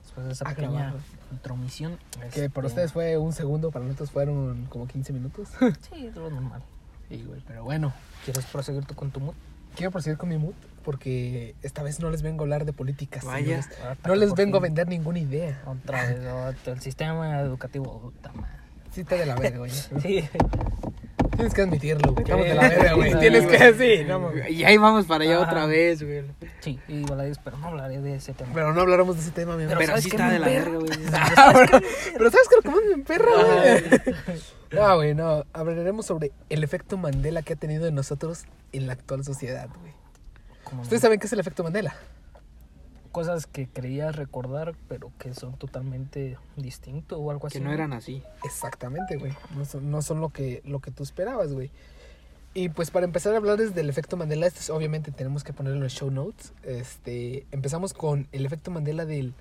Después de esa A pequeña grabar. intromisión. Que por este, ustedes fue un segundo, para nosotros fueron como 15 minutos. Sí, es lo normal. Sí, güey, pero bueno. ¿Quieres proseguir tú con tu mood? Quiero proseguir con mi mood porque esta vez no les vengo a hablar de políticas. Vaya. señores. No les vengo a vender ninguna idea. Otra vez, otro, el sistema educativo. Puta madre. Sí, está de la verga, güey. Sí. Tienes que admitirlo, güey. Estamos Sí. de la verga, güey. Sí, Tienes que decir, no. Y ahí vamos para allá Ajá. otra vez, güey. Sí, y Valadez, pero no hablaré de ese tema. Pero no hablaremos de ese tema, mi amor. Pero Pero ¿sabes sí qué está de la verga, güey. Ah, pero, ¿sabes que lo que más me emperra, güey? No, güey, no. Hablaremos sobre el efecto Mandela que ha tenido en nosotros en la actual sociedad, güey. ¿Ustedes saben qué es el efecto Mandela? Cosas que creías recordar, pero que son totalmente distintos o algo así. Que no eran así. Exactamente, güey. No son, no son lo, que, lo que tú esperabas, güey. Y pues para empezar a hablarles del efecto Mandela, esto es- obviamente tenemos que ponerlo en los show notes. Este, empezamos con el efecto Mandela del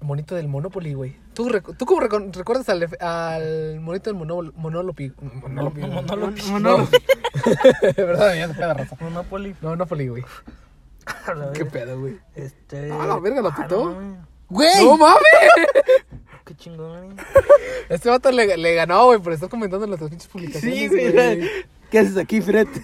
monito del Monopoly, güey. ¿Tú, ¿tú cómo recuerdas al, al monito del monol- Monolopy? Monolopy. Mon- Monolopy. No. ¿Verdad? Ya se raza. Monopoly. No, Monopoly, güey. La ¿Qué pedo, güey? Este. Ah, la verga, ¿lo ah, pitó? no mames, ¡Güey! ¡No mames! Qué chingón. Este vato le, le ganó, güey, por estar comentando en las pinches publicaciones. Sí, güey. ¿Qué haces aquí, Fred?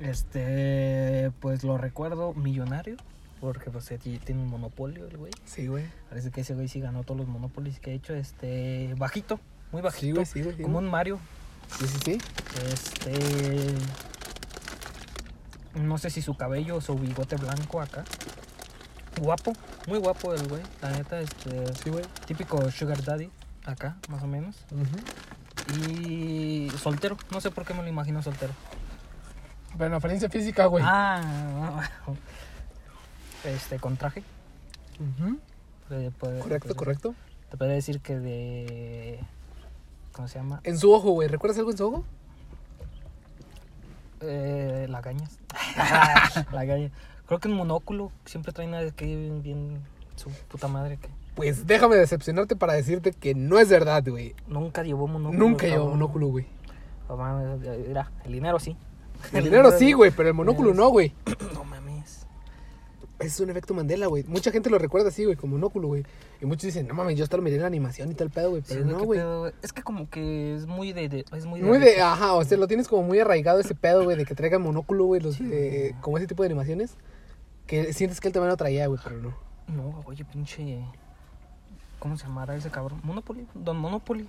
Este. Pues lo recuerdo millonario. Porque pues tiene un monopolio el güey. Sí, güey. Parece que ese güey sí ganó todos los monopolios que ha hecho. Este. Bajito. Muy bajito. Sí, güey, sí, güey. sí, Como güey. un Mario. Sí, sí, sí. Este. No sé si su cabello o su bigote blanco acá. Guapo, muy guapo el güey. La neta, este. Sí, güey. Típico Sugar Daddy, acá, más o menos. Y soltero, no sé por qué me lo imagino soltero. En apariencia física, güey. Ah, este, con traje. Puede- Correcto, correcto. Te podría decir que de. ¿Cómo se llama? En su ojo, güey. ¿Recuerdas algo en su ojo? Eh, lagañas. Lagañas. Creo que un monóculo siempre traen aquí bien, bien su puta madre que Pues déjame decepcionarte para decirte que no es verdad, güey. nunca llevó monóculo. Nunca llevó cabrón. monóculo, güey. Mira, el dinero sí. El dinero sí, güey, pero el monóculo no, güey. Es un efecto Mandela, güey. Mucha gente lo recuerda así, güey, como monóculo, güey. Y muchos dicen, no mames, yo hasta lo miré en la animación y tal pedo, güey. Pero no, güey. Es que como que es muy de, de- es muy de, Muy de, ajá, o sea, lo tienes como muy arraigado ese pedo, güey, de que traigan monóculo, güey, los, eh, como ese tipo de animaciones. Que sientes que él también lo traía, güey, pero no. No, oye, pinche ¿Cómo se llamará ese cabrón? Monopoly, Don Monopoly.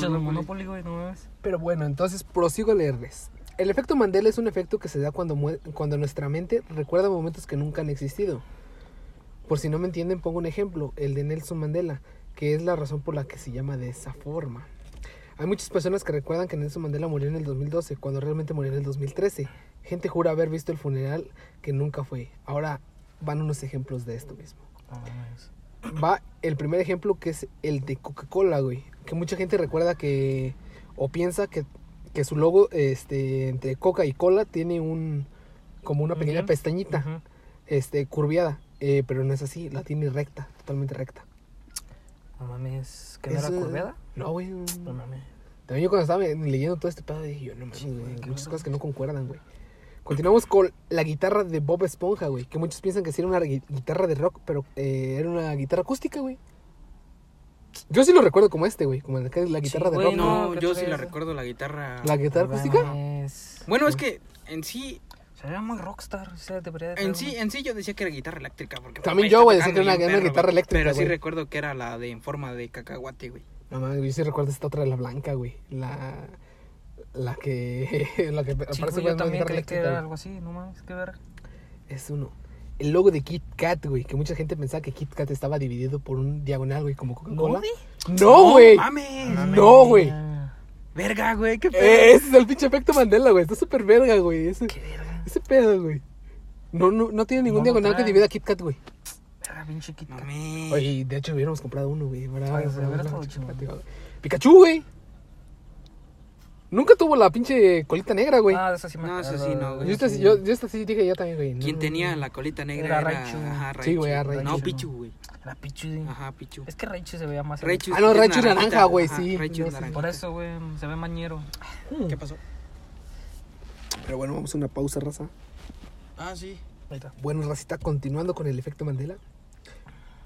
Don Monopoly, güey, no mames. Pero bueno, entonces prosigo a leerles. El efecto Mandela es un efecto que se da cuando, cuando nuestra mente recuerda momentos que nunca han existido. Por si no me entienden, pongo un ejemplo, el de Nelson Mandela, que es la razón por la que se llama de esa forma. Hay muchas personas que recuerdan que Nelson Mandela murió en el 2012, cuando realmente murió en el 2013. Gente jura haber visto el funeral que nunca fue. Ahora van unos ejemplos de esto mismo mames. va el primer ejemplo que es el de Coca-Cola, güey. Que mucha gente recuerda que o piensa que, que su logo este entre Coca y Cola tiene un como una pequeña pestañita este curviada, eh, pero no es así, la tiene recta, totalmente recta. No mames. ¿Que no era Es, curveada? No, güey. No mames. También yo cuando estaba leyendo todo este pedo dije, yo no mames, güey, muchas cosas que no concuerdan, güey. Continuamos con la guitarra de Bob Esponja, güey. Que muchos piensan que sí era una gui- guitarra de rock, pero eh, era una guitarra acústica, güey. Yo sí lo recuerdo como este, güey. Como la la guitarra de rock. no. No, ¿qué yo sí la recuerdo la guitarra. ¿La guitarra acústica? Bueno, es que en sí, Se ve muy rockstar. O sea, debería de en sí, en sí yo decía que era guitarra eléctrica. Porque También yo, güey, decía que era una- perro, guitarra eléctrica, Pero sí recuerdo que era la de en forma de cacahuate, güey. No mames, yo sí recuerdo esta otra de la blanca, güey. La. La que. la que Sí, aparece güey, yo también creí que era algo así. No mames, qué ver. Es uno. El logo de Kit Kat, güey. Que mucha gente pensaba que Kit Kat estaba dividido por un diagonal, güey, como Coca-Cola. No, güey. mames. No, güey. Verga, güey, qué pedo. Eh, ese es el pinche efecto Mandela, güey. Está súper verga, güey. Ese, Qué verga. ese pedo, güey. No, no, no tiene ningún No diagonal que trae. divida Kit Kat, güey. Verga, pinche Kit Kat. Oye, de hecho hubiéramos comprado uno, güey. ¿verdad? Ay, güey, hubiera Una estado pinche chido. platica, güey. Pikachu, güey. Nunca tuvo la pinche colita negra, güey. Ah, eso sí me No, eso acuerdo, sí no, güey. yo, esta, sí- yo, yo esta sí dije yo también, güey. No, Quien no, tenía la colita negra Era era, Raichu. Ajá, Sí, Raichu. güey, era Raichu. No, Pichu, güey. Era Pichu. sí. Ajá, Pichu. Es que Raichu se veía más. Raichu Ah, no, es Raichu es naranja, güey, Ajá, sí. Raichu No, sí. naranja. Por eso, güey, se ve mañero. Hmm. ¿Qué pasó? Pero bueno, vamos a una pausa, raza. Ah, sí. Ahí está. Bueno, racita, continuando con el efecto Mandela.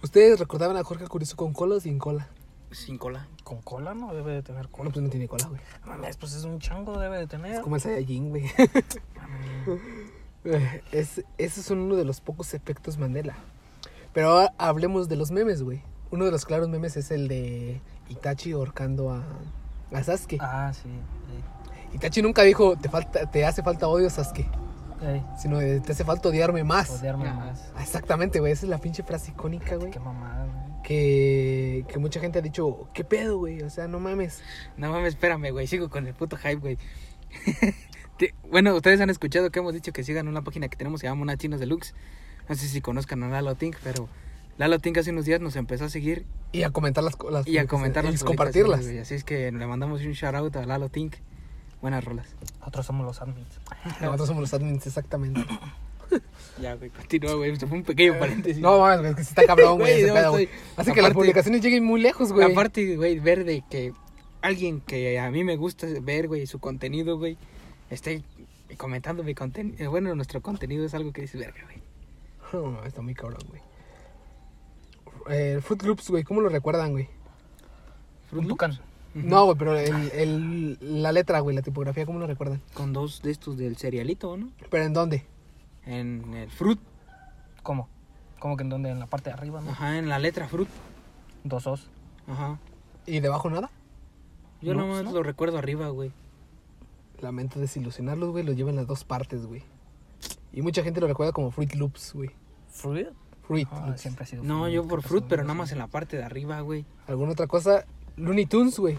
¿Ustedes recordaban a Jorge Curioso con cola o sin cola? Sin cola. Con cola no debe de tener cola. pues no tiene cola, güey. Mames, pues es un chango, debe de tener. Es como el Saiyajin, güey. Es, ese es uno de los pocos efectos Mandela. Pero ahora hablemos de los memes, güey. Uno de los claros memes es el de Itachi ahorcando a, a Sasuke. Ah, sí. sí. Itachi nunca dijo, te, falta, te hace falta odio, Sasuke. Ey, Sino de, te hace falta odiarme más. odiarme Ah. más. Ah, Exactamente, güey. Esa es la pinche frase icónica, güey. Qué mamada, güey. Que, que mucha gente ha dicho, ¿qué pedo, güey? O sea, no mames. No mames, espérame, güey. Sigo con el puto hype, güey. Bueno, ustedes han escuchado que hemos dicho que sigan una página que tenemos que se llama Una Chinos Deluxe. No sé si conozcan a Lalo Tink, pero Lalo Tink hace unos días nos empezó a seguir Y a comentar las cosas. y a comentar y las compartirlas. Así es que le mandamos un shout out a Lalo Tink. Buenas rolas. Nosotros somos los admins. Nosotros somos los admins, exactamente. Ya, güey, continúa, güey. Esto fue un pequeño paréntesis. No mames, güey, es que está cabrón, güey, ese no, pedo, güey. estoy- Hace que las aparte- publicaciones lleguen muy lejos, güey. Aparte, güey, ver de que alguien que a mí me gusta ver, güey, su contenido, güey, esté comentando mi contenido. Bueno, nuestro contenido es algo que dices, verga, güey. No, está muy cabrón, güey. Eh, Fruit Loops, güey, ¿cómo lo recuerdan, güey? Un tucán. No, güey, pero el, el- la letra, güey, la tipografía, ¿cómo lo recuerdan? Con dos de estos del cerealito, ¿no? ¿Pero en dónde? En el fruit. ¿Cómo? ¿Cómo que en donde? En la parte de arriba, ¿no? Ajá, en la letra fruit. Dos os. Ajá. ¿Y debajo nada? Yo No, nomás ¿no? lo recuerdo arriba, güey. Lamento desilusionarlos, güey, lo llevan las dos partes, güey. Y mucha gente lo recuerda como Fruit Loops, güey. Fruit. Fruit Ah, Loops. siempre ha sido No, Fruit. yo ¿Qué por fruit, pero No nada más en la parte de arriba, güey. ¿Alguna otra cosa? Looney Tunes, güey.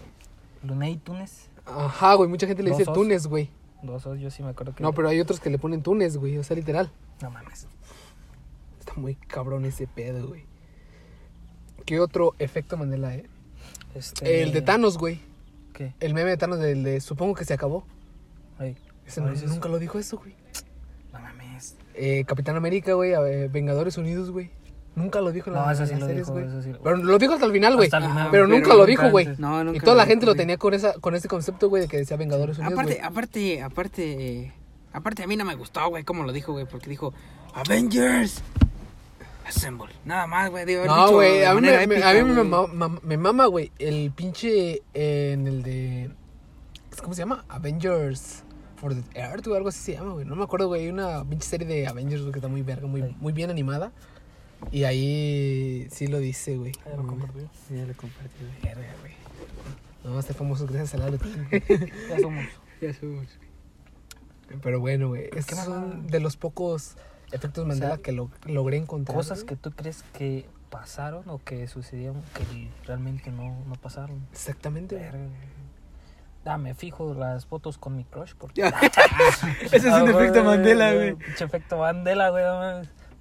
Looney Tunes. Ajá, güey, mucha gente le dice os. Tunes, güey. Dos os, yo sí me acuerdo que. No, pero hay otros que le ponen Tunes, güey, o sea, literal. No mames. Está muy cabrón ese pedo, güey. ¿Qué otro efecto Mandela, eh? Este... El de Thanos, güey. ¿Qué? El meme de Thanos del de supongo que se acabó. Ay, Ese ¿cuál no- es ese? nunca lo dijo eso, güey. No mames. Eh, Capitán América, güey, Vengadores Unidos, güey. Nunca lo dijo en, la, No, eso sí lo series, dijo, güey. eso sí. Pero lo dijo hasta el final, güey. Hasta el final, Pero nunca lo nunca dijo, güey. antes. No, nunca Y toda la lo gente lo tenía con esa con ese concepto, güey, de que decía Vengadores Unidos, Aparte, güey. aparte, aparte, aparte a mí no me gustó, güey, cómo lo dijo, güey, porque dijo Avengers Assemble. Nada más, güey, digo, No, dicho güey, de a mí, me, manera me- épica, a mí me, güey. ma- ma- me mama, güey, el pinche eh, en el de... ¿Cómo se llama? Avengers for the Earth o algo así se llama, güey. No me acuerdo, güey. Hay una pinche serie de Avengers, güey, que está muy verga, muy, muy bien animada. Y ahí sí lo dice, güey. Ya lo. Sí, ya lo compartí, güey. No, este famoso gracias a Lalo. Ya somos. Ya somos. Pero bueno, güey. Estos mamada. son de los pocos efectos Mandela sea, que lo, logré encontrar. Cosas que tú crees que pasaron o que sucedieron que realmente no, no pasaron. Exactamente, güey. Ah, me fijo las fotos con mi crush porque... Ese es Ah, un efecto Mandela, güey. Efecto Mandela, güey.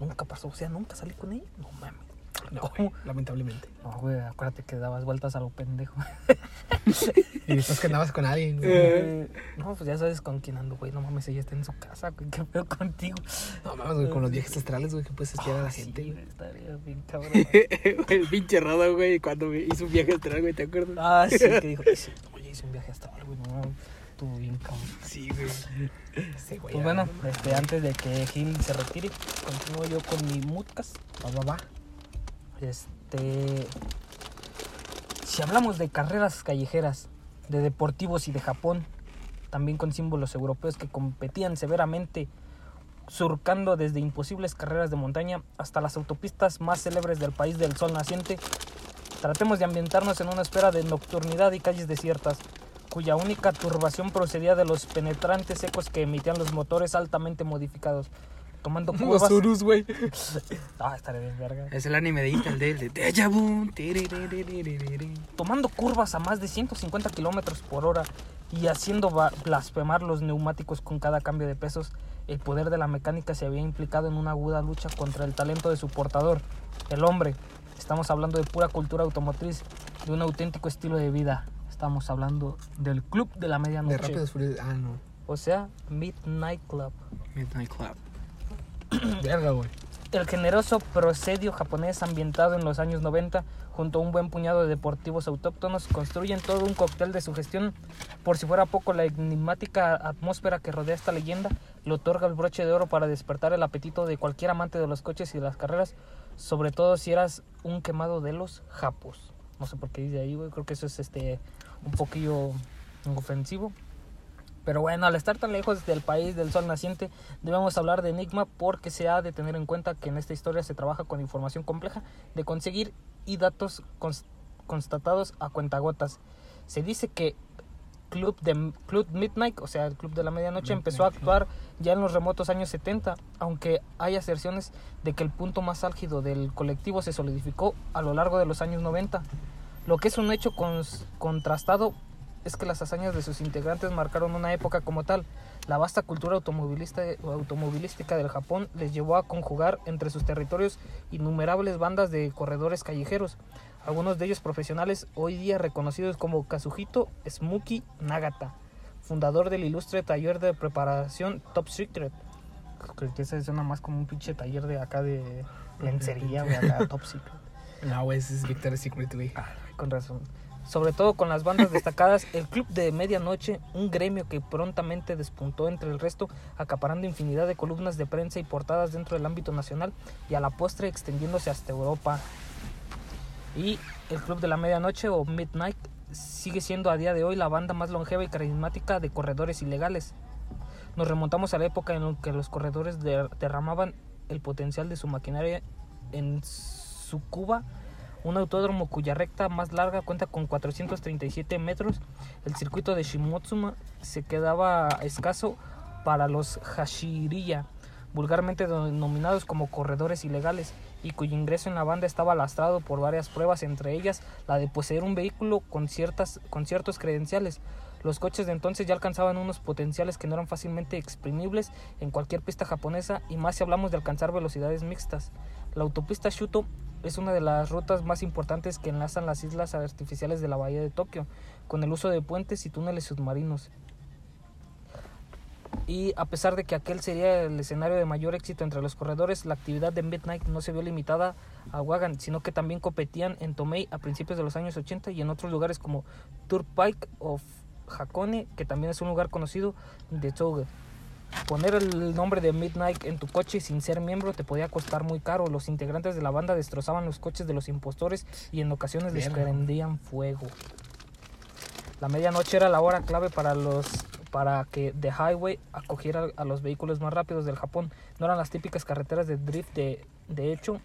Nunca pasó, o sea, nunca salí con ella. No mames. No, lamentablemente. No, güey, acuérdate que dabas vueltas a lo pendejo. Y después que andabas con alguien, güey. Eh, no, pues ya sabes con quién ando, güey. No mames, ella está en su casa, güey. ¿Qué pedo contigo? No mames, güey, con los viajes astrales, güey, que puedes espiar a la sí, gente, güey. estaría bien cabrón. el pinche Rodo, güey, cuando hizo un viaje astral, güey, ¿te acuerdas? Ah, sí, que dijo, "Sí, oye, hice un viaje hasta güey, no, estuvo bien cabrón. Sí, güey. Sí, güey. Pues bueno, este, antes de que Gil se retire, continúo yo con mi moodcast. Va, va, va. Este, si hablamos de carreras callejeras, de deportivos y de Japón, también con símbolos europeos que competían severamente, surcando desde imposibles carreras de montaña hasta las autopistas más célebres del país del sol naciente, tratemos de ambientarnos en una espera de nocturnidad y calles desiertas, cuya única turbación procedía de los penetrantes ecos que emitían los motores altamente modificados. Tomando curvas. Güey. ah, estaré bien, verga. Es el anime de Intel de, de Deja Tomando curvas a más de 150 kilómetros por hora y haciendo blasfemar los neumáticos con cada cambio de pesos, el poder de la mecánica se había implicado en una aguda lucha contra el talento de su portador, el hombre. Estamos hablando de pura cultura automotriz, de un auténtico estilo de vida. Estamos hablando del club de la De medianoche, Rápidos Furiosos. Ah, no. o sea, Midnight Club. Midnight Club. Verga, güey. El generoso procedio japonés ambientado en los años 90 junto a un buen puñado de deportivos autóctonos construyen todo un cóctel de sugestión. Por si fuera poco, la enigmática atmósfera que rodea esta leyenda le otorga el broche de oro para despertar el apetito de cualquier amante de los coches y de las carreras, sobre todo si eras un quemado de los japos. No sé por qué dice ahí, güey, creo que eso es este un poquillo ofensivo. Pero bueno, al estar tan lejos del país del sol naciente, debemos hablar de Enigma porque se ha de tener en cuenta que en esta historia se trabaja con información compleja de conseguir y datos cons- constatados a cuentagotas. Se dice que Club, de, Club Midnight, o sea, el Club de la Medianoche, empezó a actuar ya en los remotos años 70, aunque hay aserciones de que el punto más álgido del colectivo se solidificó a lo largo de los años 90. Lo que es un hecho contrastado es que las hazañas de sus integrantes marcaron una época como tal. La vasta cultura automovilista, automovilística del Japón les llevó a conjugar entre sus territorios innumerables bandas de corredores callejeros, algunos de ellos profesionales hoy día reconocidos como Kazuhito Smuki Nagata, fundador del ilustre taller de preparación Top Secret. Creo que ese suena más como un pinche taller de acá de lencería, güey, acá, Top Secret. No, güey, ese es Victoria's Secret, güey. Con razón. Sobre todo con las bandas destacadas, el Club de Medianoche, un gremio que prontamente despuntó entre el resto, acaparando infinidad de columnas de prensa y portadas dentro del ámbito nacional y a la postre extendiéndose hasta Europa. Y el Club de la Medianoche o Midnight sigue siendo a día de hoy la banda más longeva y carismática de corredores ilegales. Nos remontamos a la época en la que los corredores der- derramaban el potencial de su maquinaria en Tsukuba, un autódromo cuya recta más larga cuenta con 437 metros. El circuito de Shimotsuma se quedaba escaso para los Hashiriya, vulgarmente denominados como corredores ilegales, y cuyo ingreso en la banda estaba lastrado por varias pruebas, entre ellas la de poseer un vehículo con, ciertas, con ciertos credenciales. Los coches de entonces ya alcanzaban unos potenciales que no eran fácilmente exprimibles en cualquier pista japonesa, y más si hablamos de alcanzar velocidades mixtas. La autopista Shuto es una de las rutas más importantes que enlazan las islas artificiales de la bahía de Tokio, con el uso de puentes y túneles submarinos. Y a pesar de que aquel sería el escenario de mayor éxito entre los corredores, la actividad de Midnight no se vio limitada a Wagan, sino que también competían en Tomei a principios de los años 80 y en otros lugares como Turnpike o Hakone, que también es un lugar conocido de Toga. Poner el nombre de Midnight en tu coche sin ser miembro te podía costar muy caro. Los integrantes de la banda destrozaban los coches de los impostores y en ocasiones les prendían fuego. La medianoche era la hora clave para los para que The Highway acogiera a los vehículos más rápidos del Japón. No eran las típicas carreteras de drift de, de hecho,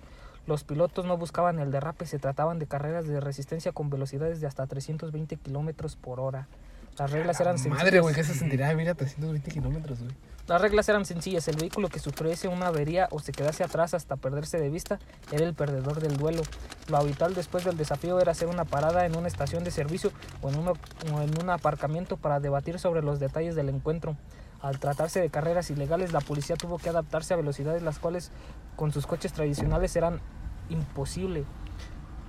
los pilotos no buscaban el derrape, se trataban de carreras de resistencia con velocidades de hasta 320 kilómetros por hora. Las reglas eran Madre, sencillas. güey, que se sentirá vivir a 320 kilómetros, güey. Las reglas eran sencillas. El vehículo que sufriese una avería o se quedase atrás hasta perderse de vista era el perdedor del duelo. Lo habitual después del desafío era hacer una parada en una estación de servicio o en, uno- o en un aparcamiento para debatir sobre los detalles del encuentro. Al tratarse de carreras ilegales, la policía tuvo que adaptarse a velocidades las cuales con sus coches tradicionales eran imposible.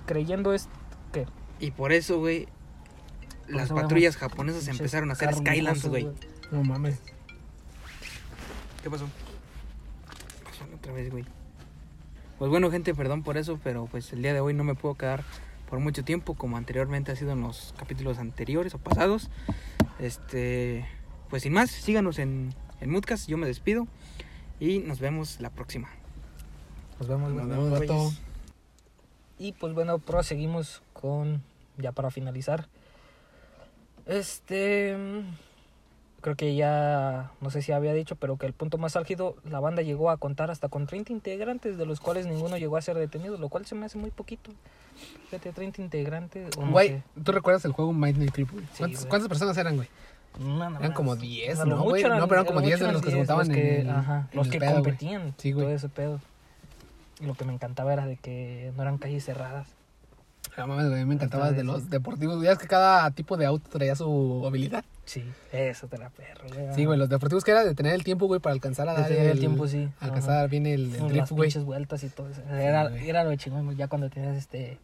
Creyendo es que Y por eso, güey, las patrullas japonesas empezaron a hacer Skylands, güey. No mames. ¿Qué pasó? Pasó Otra vez, güey. Pues bueno, gente, perdón por eso, pero pues el día de hoy no me puedo quedar por mucho tiempo, como anteriormente ha sido en los capítulos anteriores o pasados. Este, pues sin más, síganos en, en Moodcast, yo me despido y nos vemos la próxima. nos vemos. Nos güey. vemos. Y pues bueno, proseguimos con, ya para finalizar, este, mm, creo que ya, no sé si había dicho, pero que el punto más álgido, la banda llegó a contar hasta con 30 integrantes, de los cuales ninguno llegó a ser detenido, lo cual se me hace muy poquito. Fíjate, 30 integrantes. o no Güey, sé. ¿tú recuerdas el juego Midnight Club, güey? Sí, ¿Cuántas, güey. cuántas personas eran, güey? Una nada Eran como 10, A lo ¿no, güey? eran- No, pero eran como 10 mucho de los que se 10, juntaban los que, en ajá, en los que pedo, competían. Sí, güey. Todo ese pedo. Y lo que me encantaba era de que no eran calles cerradas. No mames, güey, me encantaba de los deportivos. Ya es que cada tipo de auto traía su habilidad. Sí, eso te la perro, güey. Sí, güey, los deportivos que era de tener el tiempo, güey, para alcanzar a De dar tener el tiempo, sí. Alcanzar bien el, el drift, las güey. vueltas y todo eso. Era, güey. era lo chingón, ya cuando tenías este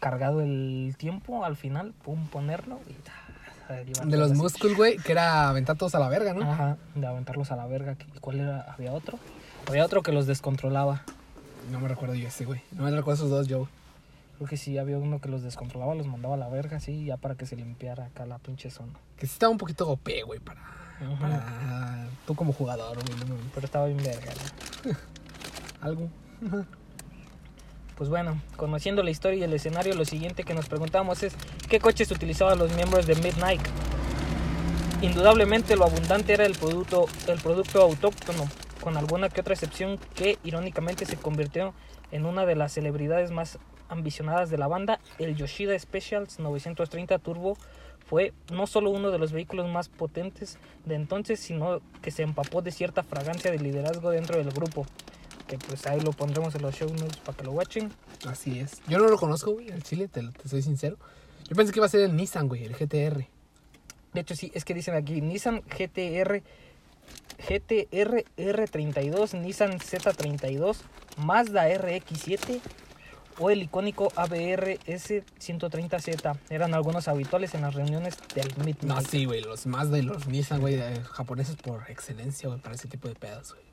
cargado el tiempo al final, pum, ponerlo y De los. Muscle, güey, que era aventar todos a la verga, ¿no? Ajá, de aventarlos a la verga. ¿Y cuál era? ¿Había otro? Había otro que los descontrolaba. No me recuerdo yo ese, güey. No me recuerdo esos dos, yo. Creo que sí, había uno que los descontrolaba, los mandaba a la verga, sí, ya para que se limpiara acá la pinche zona. Que sí estaba un poquito OP, güey, para, tú como jugador, güey. Pero estaba bien verga, ¿no? Algo. Pues bueno, conociendo la historia y el escenario, lo siguiente que nos preguntamos es ¿qué coches utilizaban los miembros de Midnight? Indudablemente lo abundante era el producto, el producto autóctono, con alguna que otra excepción que irónicamente se convirtió en una de las celebridades más ambicionadas de la banda, el Yoshida Specials 930 Turbo fue no solo uno de los vehículos más potentes de entonces, sino que se empapó de cierta fragancia de liderazgo dentro del grupo. Que pues ahí lo pondremos en los show notes para que lo watchen. Así es. Yo no lo conozco, güey, el Chile, te, te soy sincero. Yo pensé que iba a ser el Nissan, güey, el GTR. De hecho, sí, es que dicen aquí Nissan GTR, GTR R32, Nissan Z32, Mazda RX7 o el icónico ABR S130Z. Eran algunos habituales en las reuniones del Midnight. No, sí, güey, los Mazda y los Nissan, güey, japoneses por excelencia, güey, para ese tipo de pedos, güey.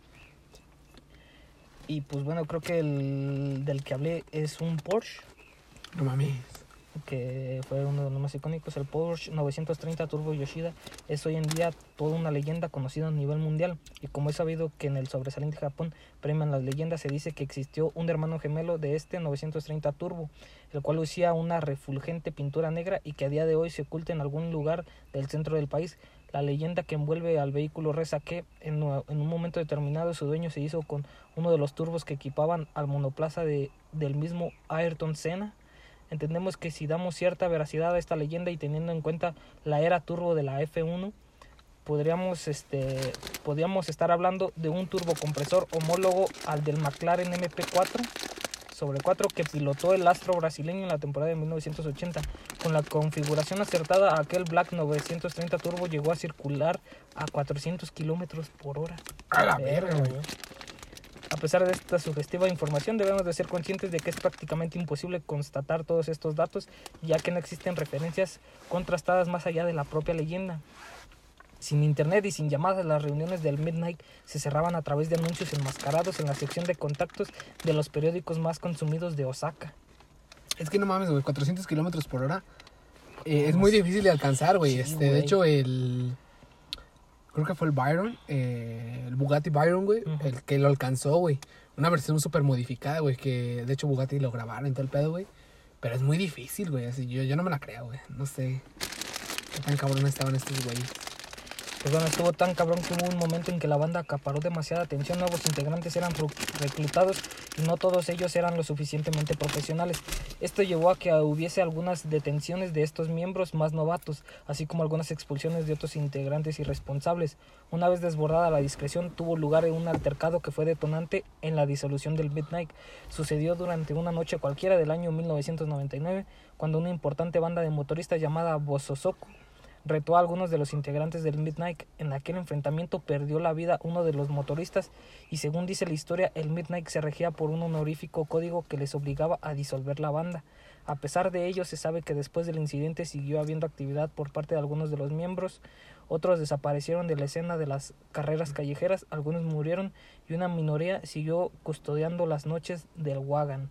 Y pues bueno, creo que el del que hablé es un Porsche. No mames. Que fue uno de los más icónicos, el Porsche 930 Turbo Yoshida, es hoy en día toda una leyenda conocida a nivel mundial. Y como es sabido que en el sobresaliente Japón premian las leyendas, se dice que existió un hermano gemelo de este 930 Turbo, el cual lucía una refulgente pintura negra y que a día de hoy se oculta en algún lugar del centro del país. La leyenda que envuelve al vehículo reza que en, un momento determinado su dueño se hizo con uno de los turbos que equipaban al monoplaza de, del mismo Ayrton Senna. Entendemos que si damos cierta veracidad a esta leyenda y teniendo en cuenta la era turbo de la F1, podríamos, este, podríamos estar hablando de un turbocompresor homólogo al del McLaren MP4 sobre 4 que pilotó el astro brasileño en la temporada de 1980. Con la configuración acertada, aquel Black 930 Turbo llegó a circular a 400 kilómetros por hora. A la verga, güey. A pesar de esta sugestiva información, debemos de ser conscientes de que es prácticamente imposible constatar todos estos datos, ya que no existen referencias contrastadas más allá de la propia leyenda. Sin internet y sin llamadas, las reuniones del Midnight se cerraban a través de anuncios enmascarados en la sección de contactos de los periódicos más consumidos de Osaka. Es que no mames, güey, 400 kilómetros por hora. eh, es muy difícil de alcanzar, güey. Sí, este, de hecho, el. Creo que fue el Byron, eh, el Bugatti Byron, güey, el que lo alcanzó, güey. Una versión súper modificada, güey, que de hecho Bugatti lo grabaron en todo el pedo, güey. Pero es muy difícil, güey. Así, yo, yo no me la creo, güey. No sé qué tan cabrón estaban estos güeyes. Pues bueno, estuvo tan cabrón que hubo un momento en que la banda acaparó demasiada atención, nuevos integrantes eran reclutados y no todos ellos eran lo suficientemente profesionales. Esto llevó a que hubiese algunas detenciones de estos miembros más novatos, así como algunas expulsiones de otros integrantes irresponsables. Una vez desbordada la discreción, tuvo lugar un altercado que fue detonante en la disolución del Midnight. Sucedió durante una noche cualquiera del año 1999, cuando una importante banda de motoristas llamada Bososoku retó a algunos de los integrantes del Midnight. En aquel enfrentamiento perdió la vida uno de los motoristas y según dice la historia, el Midnight se regía por un honorífico código que les obligaba a disolver la banda. A pesar de ello, se sabe que después del incidente siguió habiendo actividad por parte de algunos de los miembros, otros desaparecieron de la escena de las carreras callejeras, algunos murieron y una minoría siguió custodiando las noches del Wagan.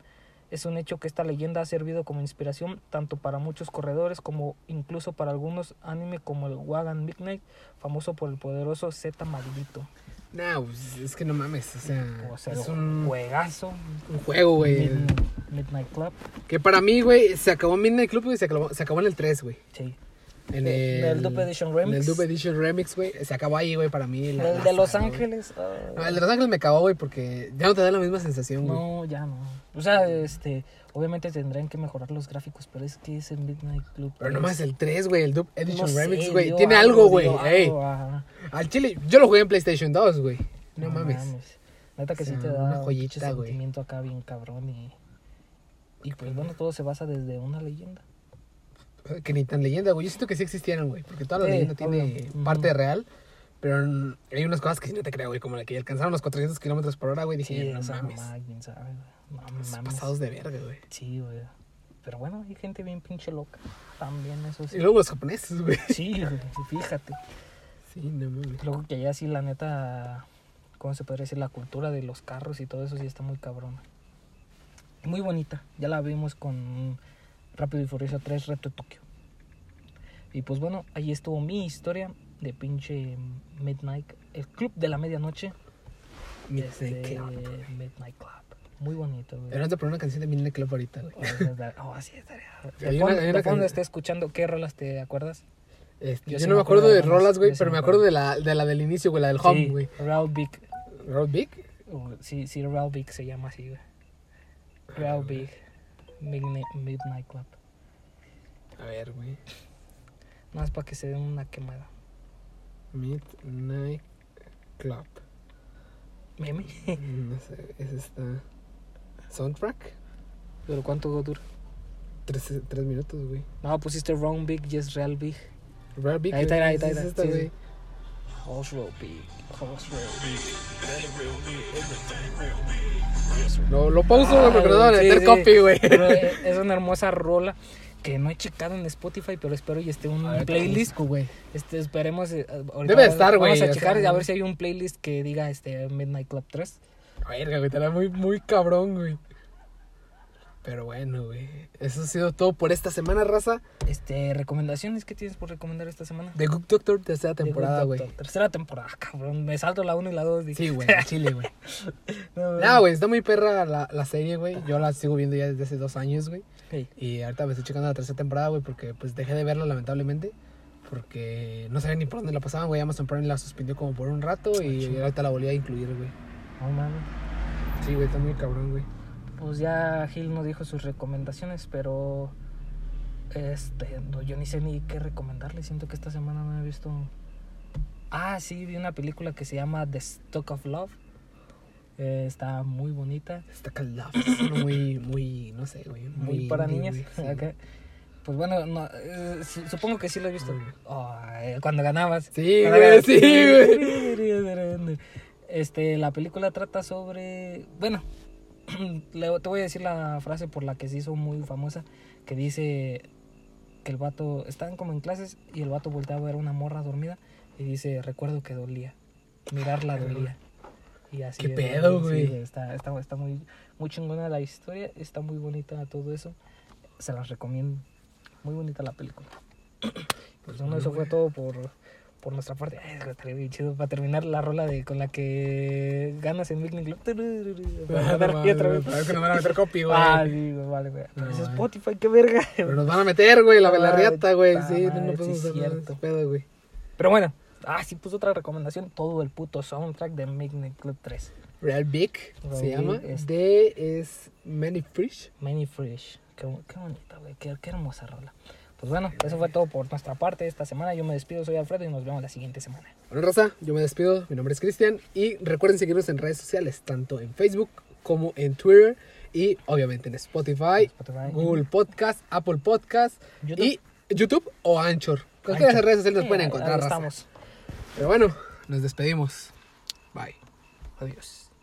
Es un hecho que esta leyenda ha servido como inspiración tanto para muchos corredores como incluso para algunos anime como el Wagan Midnight, famoso por el poderoso Z maldito. No, pues, es que no mames, o sea, O sea, es un juegazo. un juego, güey. Mid- Midnight Club. Que para mí, güey, se acabó Midnight Club, güey, se acabó, se acabó en el 3, güey. Sí. En En el Dupe Edition En Remix. el Dupe Edition Remix, güey. Se acabó ahí, güey, para mí. El de Los. Ángeles. ah, No, el de Los Ángeles me acabó, güey, porque ya no te da la misma sensación, güey. No, ya no. O sea, este, obviamente tendrían que mejorar los gráficos, pero es que ese Midnight Club. Pero nomás el 3, güey, el Dupe Edition no Remix, güey. Tiene algo, güey. al chile, yo lo jugué en PlayStation 2, güey. No, mames. Neta que O sí sea, te una da un joyita, güey. sentimiento acá bien cabrón y. Y pues bueno, todo se basa desde una leyenda. Que ni tan leyenda, güey. Yo siento que sí existieron, güey. Porque toda la Sí, leyenda tiene obvio. Parte real. Pero hay unas cosas que sí no te creo, güey. Como la que alcanzaron los 400 kilómetros por hora, güey. Dije, Sí, no mames. mamá, quién sabe, güey. No mames. pasados de verga, güey. Sí, güey. Pero bueno, hay gente bien pinche loca. También, eso sí. Y luego los japoneses, güey. Sí, güey, fíjate. Sí, no mames. Luego que allá sí, la neta, ¿cómo se podría decir? La cultura de los carros y todo eso sí está muy cabrona. Muy bonita. Ya la vimos con Rápido y Furioso 3 Reto Tokio. Y pues bueno, ahí estuvo mi historia de pinche Midnight, el club de la medianoche. este, Midnight Club. Midnight Club. Muy bonito, güey. Deberían de poner una canción de Midnight Club ahorita, güey. Oh, sí, estaría. Hay De esté escuchando, ¿qué rolas te acuerdas? Este, Yo yo sí no me acuerdo acuerdo de rolas, güey, yo sí pero me me acuerdo de la, de la del inicio, güey, la del home, güey. Real Big. ¿Road Big? o sí, sí, Real Big se llama así, güey. Real Big. Midnight, Midnight Club. A ver, güey. Más para que se den una quemada. Midnight Club. Meme. No sé, es esta. Soundtrack. ¿Pero cuánto dura? Tres, tres minutos, güey. No, pusiste Wrong Big, Yes Real Big. Real Big. Ahí está, ahí está, ahí es está. esta, Sí. Horse Real Big. Horse Real Big. Lo, lo pauso, güey, porque no a meter sí. copy, güey. Es una hermosa rola que no he checado en Spotify, pero espero y esté un A ver, playlist. güey. Este, esperemos. eh, Debe de estar, Vamos güey, a o checar y a ver si hay un playlist que diga este Midnight Club 3. Verga, güey, estará muy, muy cabrón, güey. Pero bueno, güey. Eso ha sido todo por esta semana, raza. Este, recomendaciones que tienes por recomendar esta semana. De Good Doctor, tercera The temporada, güey. Tercera temporada, cabrón. Me salto la 1 y la 2. Sí, güey, al chile, güey. No, güey, está muy perra la, la serie, güey. Yo la sigo viendo ya desde hace dos años, güey. Hey, Y ahorita me estoy checando la tercera temporada, güey, porque pues dejé de verla lamentablemente. Porque no sabía ni por dónde la pasaban, güey. Amazon Prime la suspendió como por un rato y ahorita la volví a incluir, güey. no mames. Sí, güey, está muy cabrón, güey. Pues ya Gil nos dijo sus recomendaciones, pero este, no, yo ni sé ni qué recomendarle. Siento que esta semana no he visto. Ah, sí, vi una película que se llama The Stock of Love. Eh, está muy bonita, Está calado. muy, muy, no sé, güey. muy, para indie, niñas. sí. Ok. Pues bueno, no, eh, su- supongo que sí lo he visto. Muy. Oh, eh, cuando ganabas. Sí, Cuando güey, sí, güey. Este, la película trata sobre, bueno, te voy a decir la frase por la que se hizo muy famosa, que dice que el vato, están como en clases y el vato voltea a ver una morra dormida y dice, recuerdo que dolía, mirarla dolía. Y así ¿Qué es, pedo, sí, güey? está, está, está muy, muy chingona la historia, está muy bonita todo eso, se las recomiendo, muy bonita la película. Pues bueno, eso fue todo por, por nuestra parte. Ay, estaría bien chido para terminar la rola de con la que ganas en Big Club. Para no otra vez. a ver que nos van a meter copy, güey. Ah, sí, vale, güey. No, es. Spotify, qué verga. Pero nos van a meter, güey, la, la Ay, riata, güey. Sí, no, no podemos sí, nada de ese pedo, güey. Pero bueno, ah, sí puso otra recomendación. Todo el puto soundtrack de Midnight Club 3. Real Big Real se Big, llama. es- De es Many Fish. Many Fresh. Qué, qué bonita, güey. Qué, qué hermosa rola. Pues bueno, eso fue todo por nuestra parte esta semana. Yo me despido, soy Alfredo y nos vemos la siguiente semana. Bueno, raza, yo me despido. Mi nombre es Cristian. Y recuerden seguirnos en redes sociales, tanto en Facebook como en Twitter. Y obviamente en Spotify, Spotify. Google Podcast, Apple Podcast YouTube. y YouTube o Anchor. Cualquiera de esas redes sociales nos pueden encontrar, estamos. Pero bueno, nos despedimos. Bye. Adiós.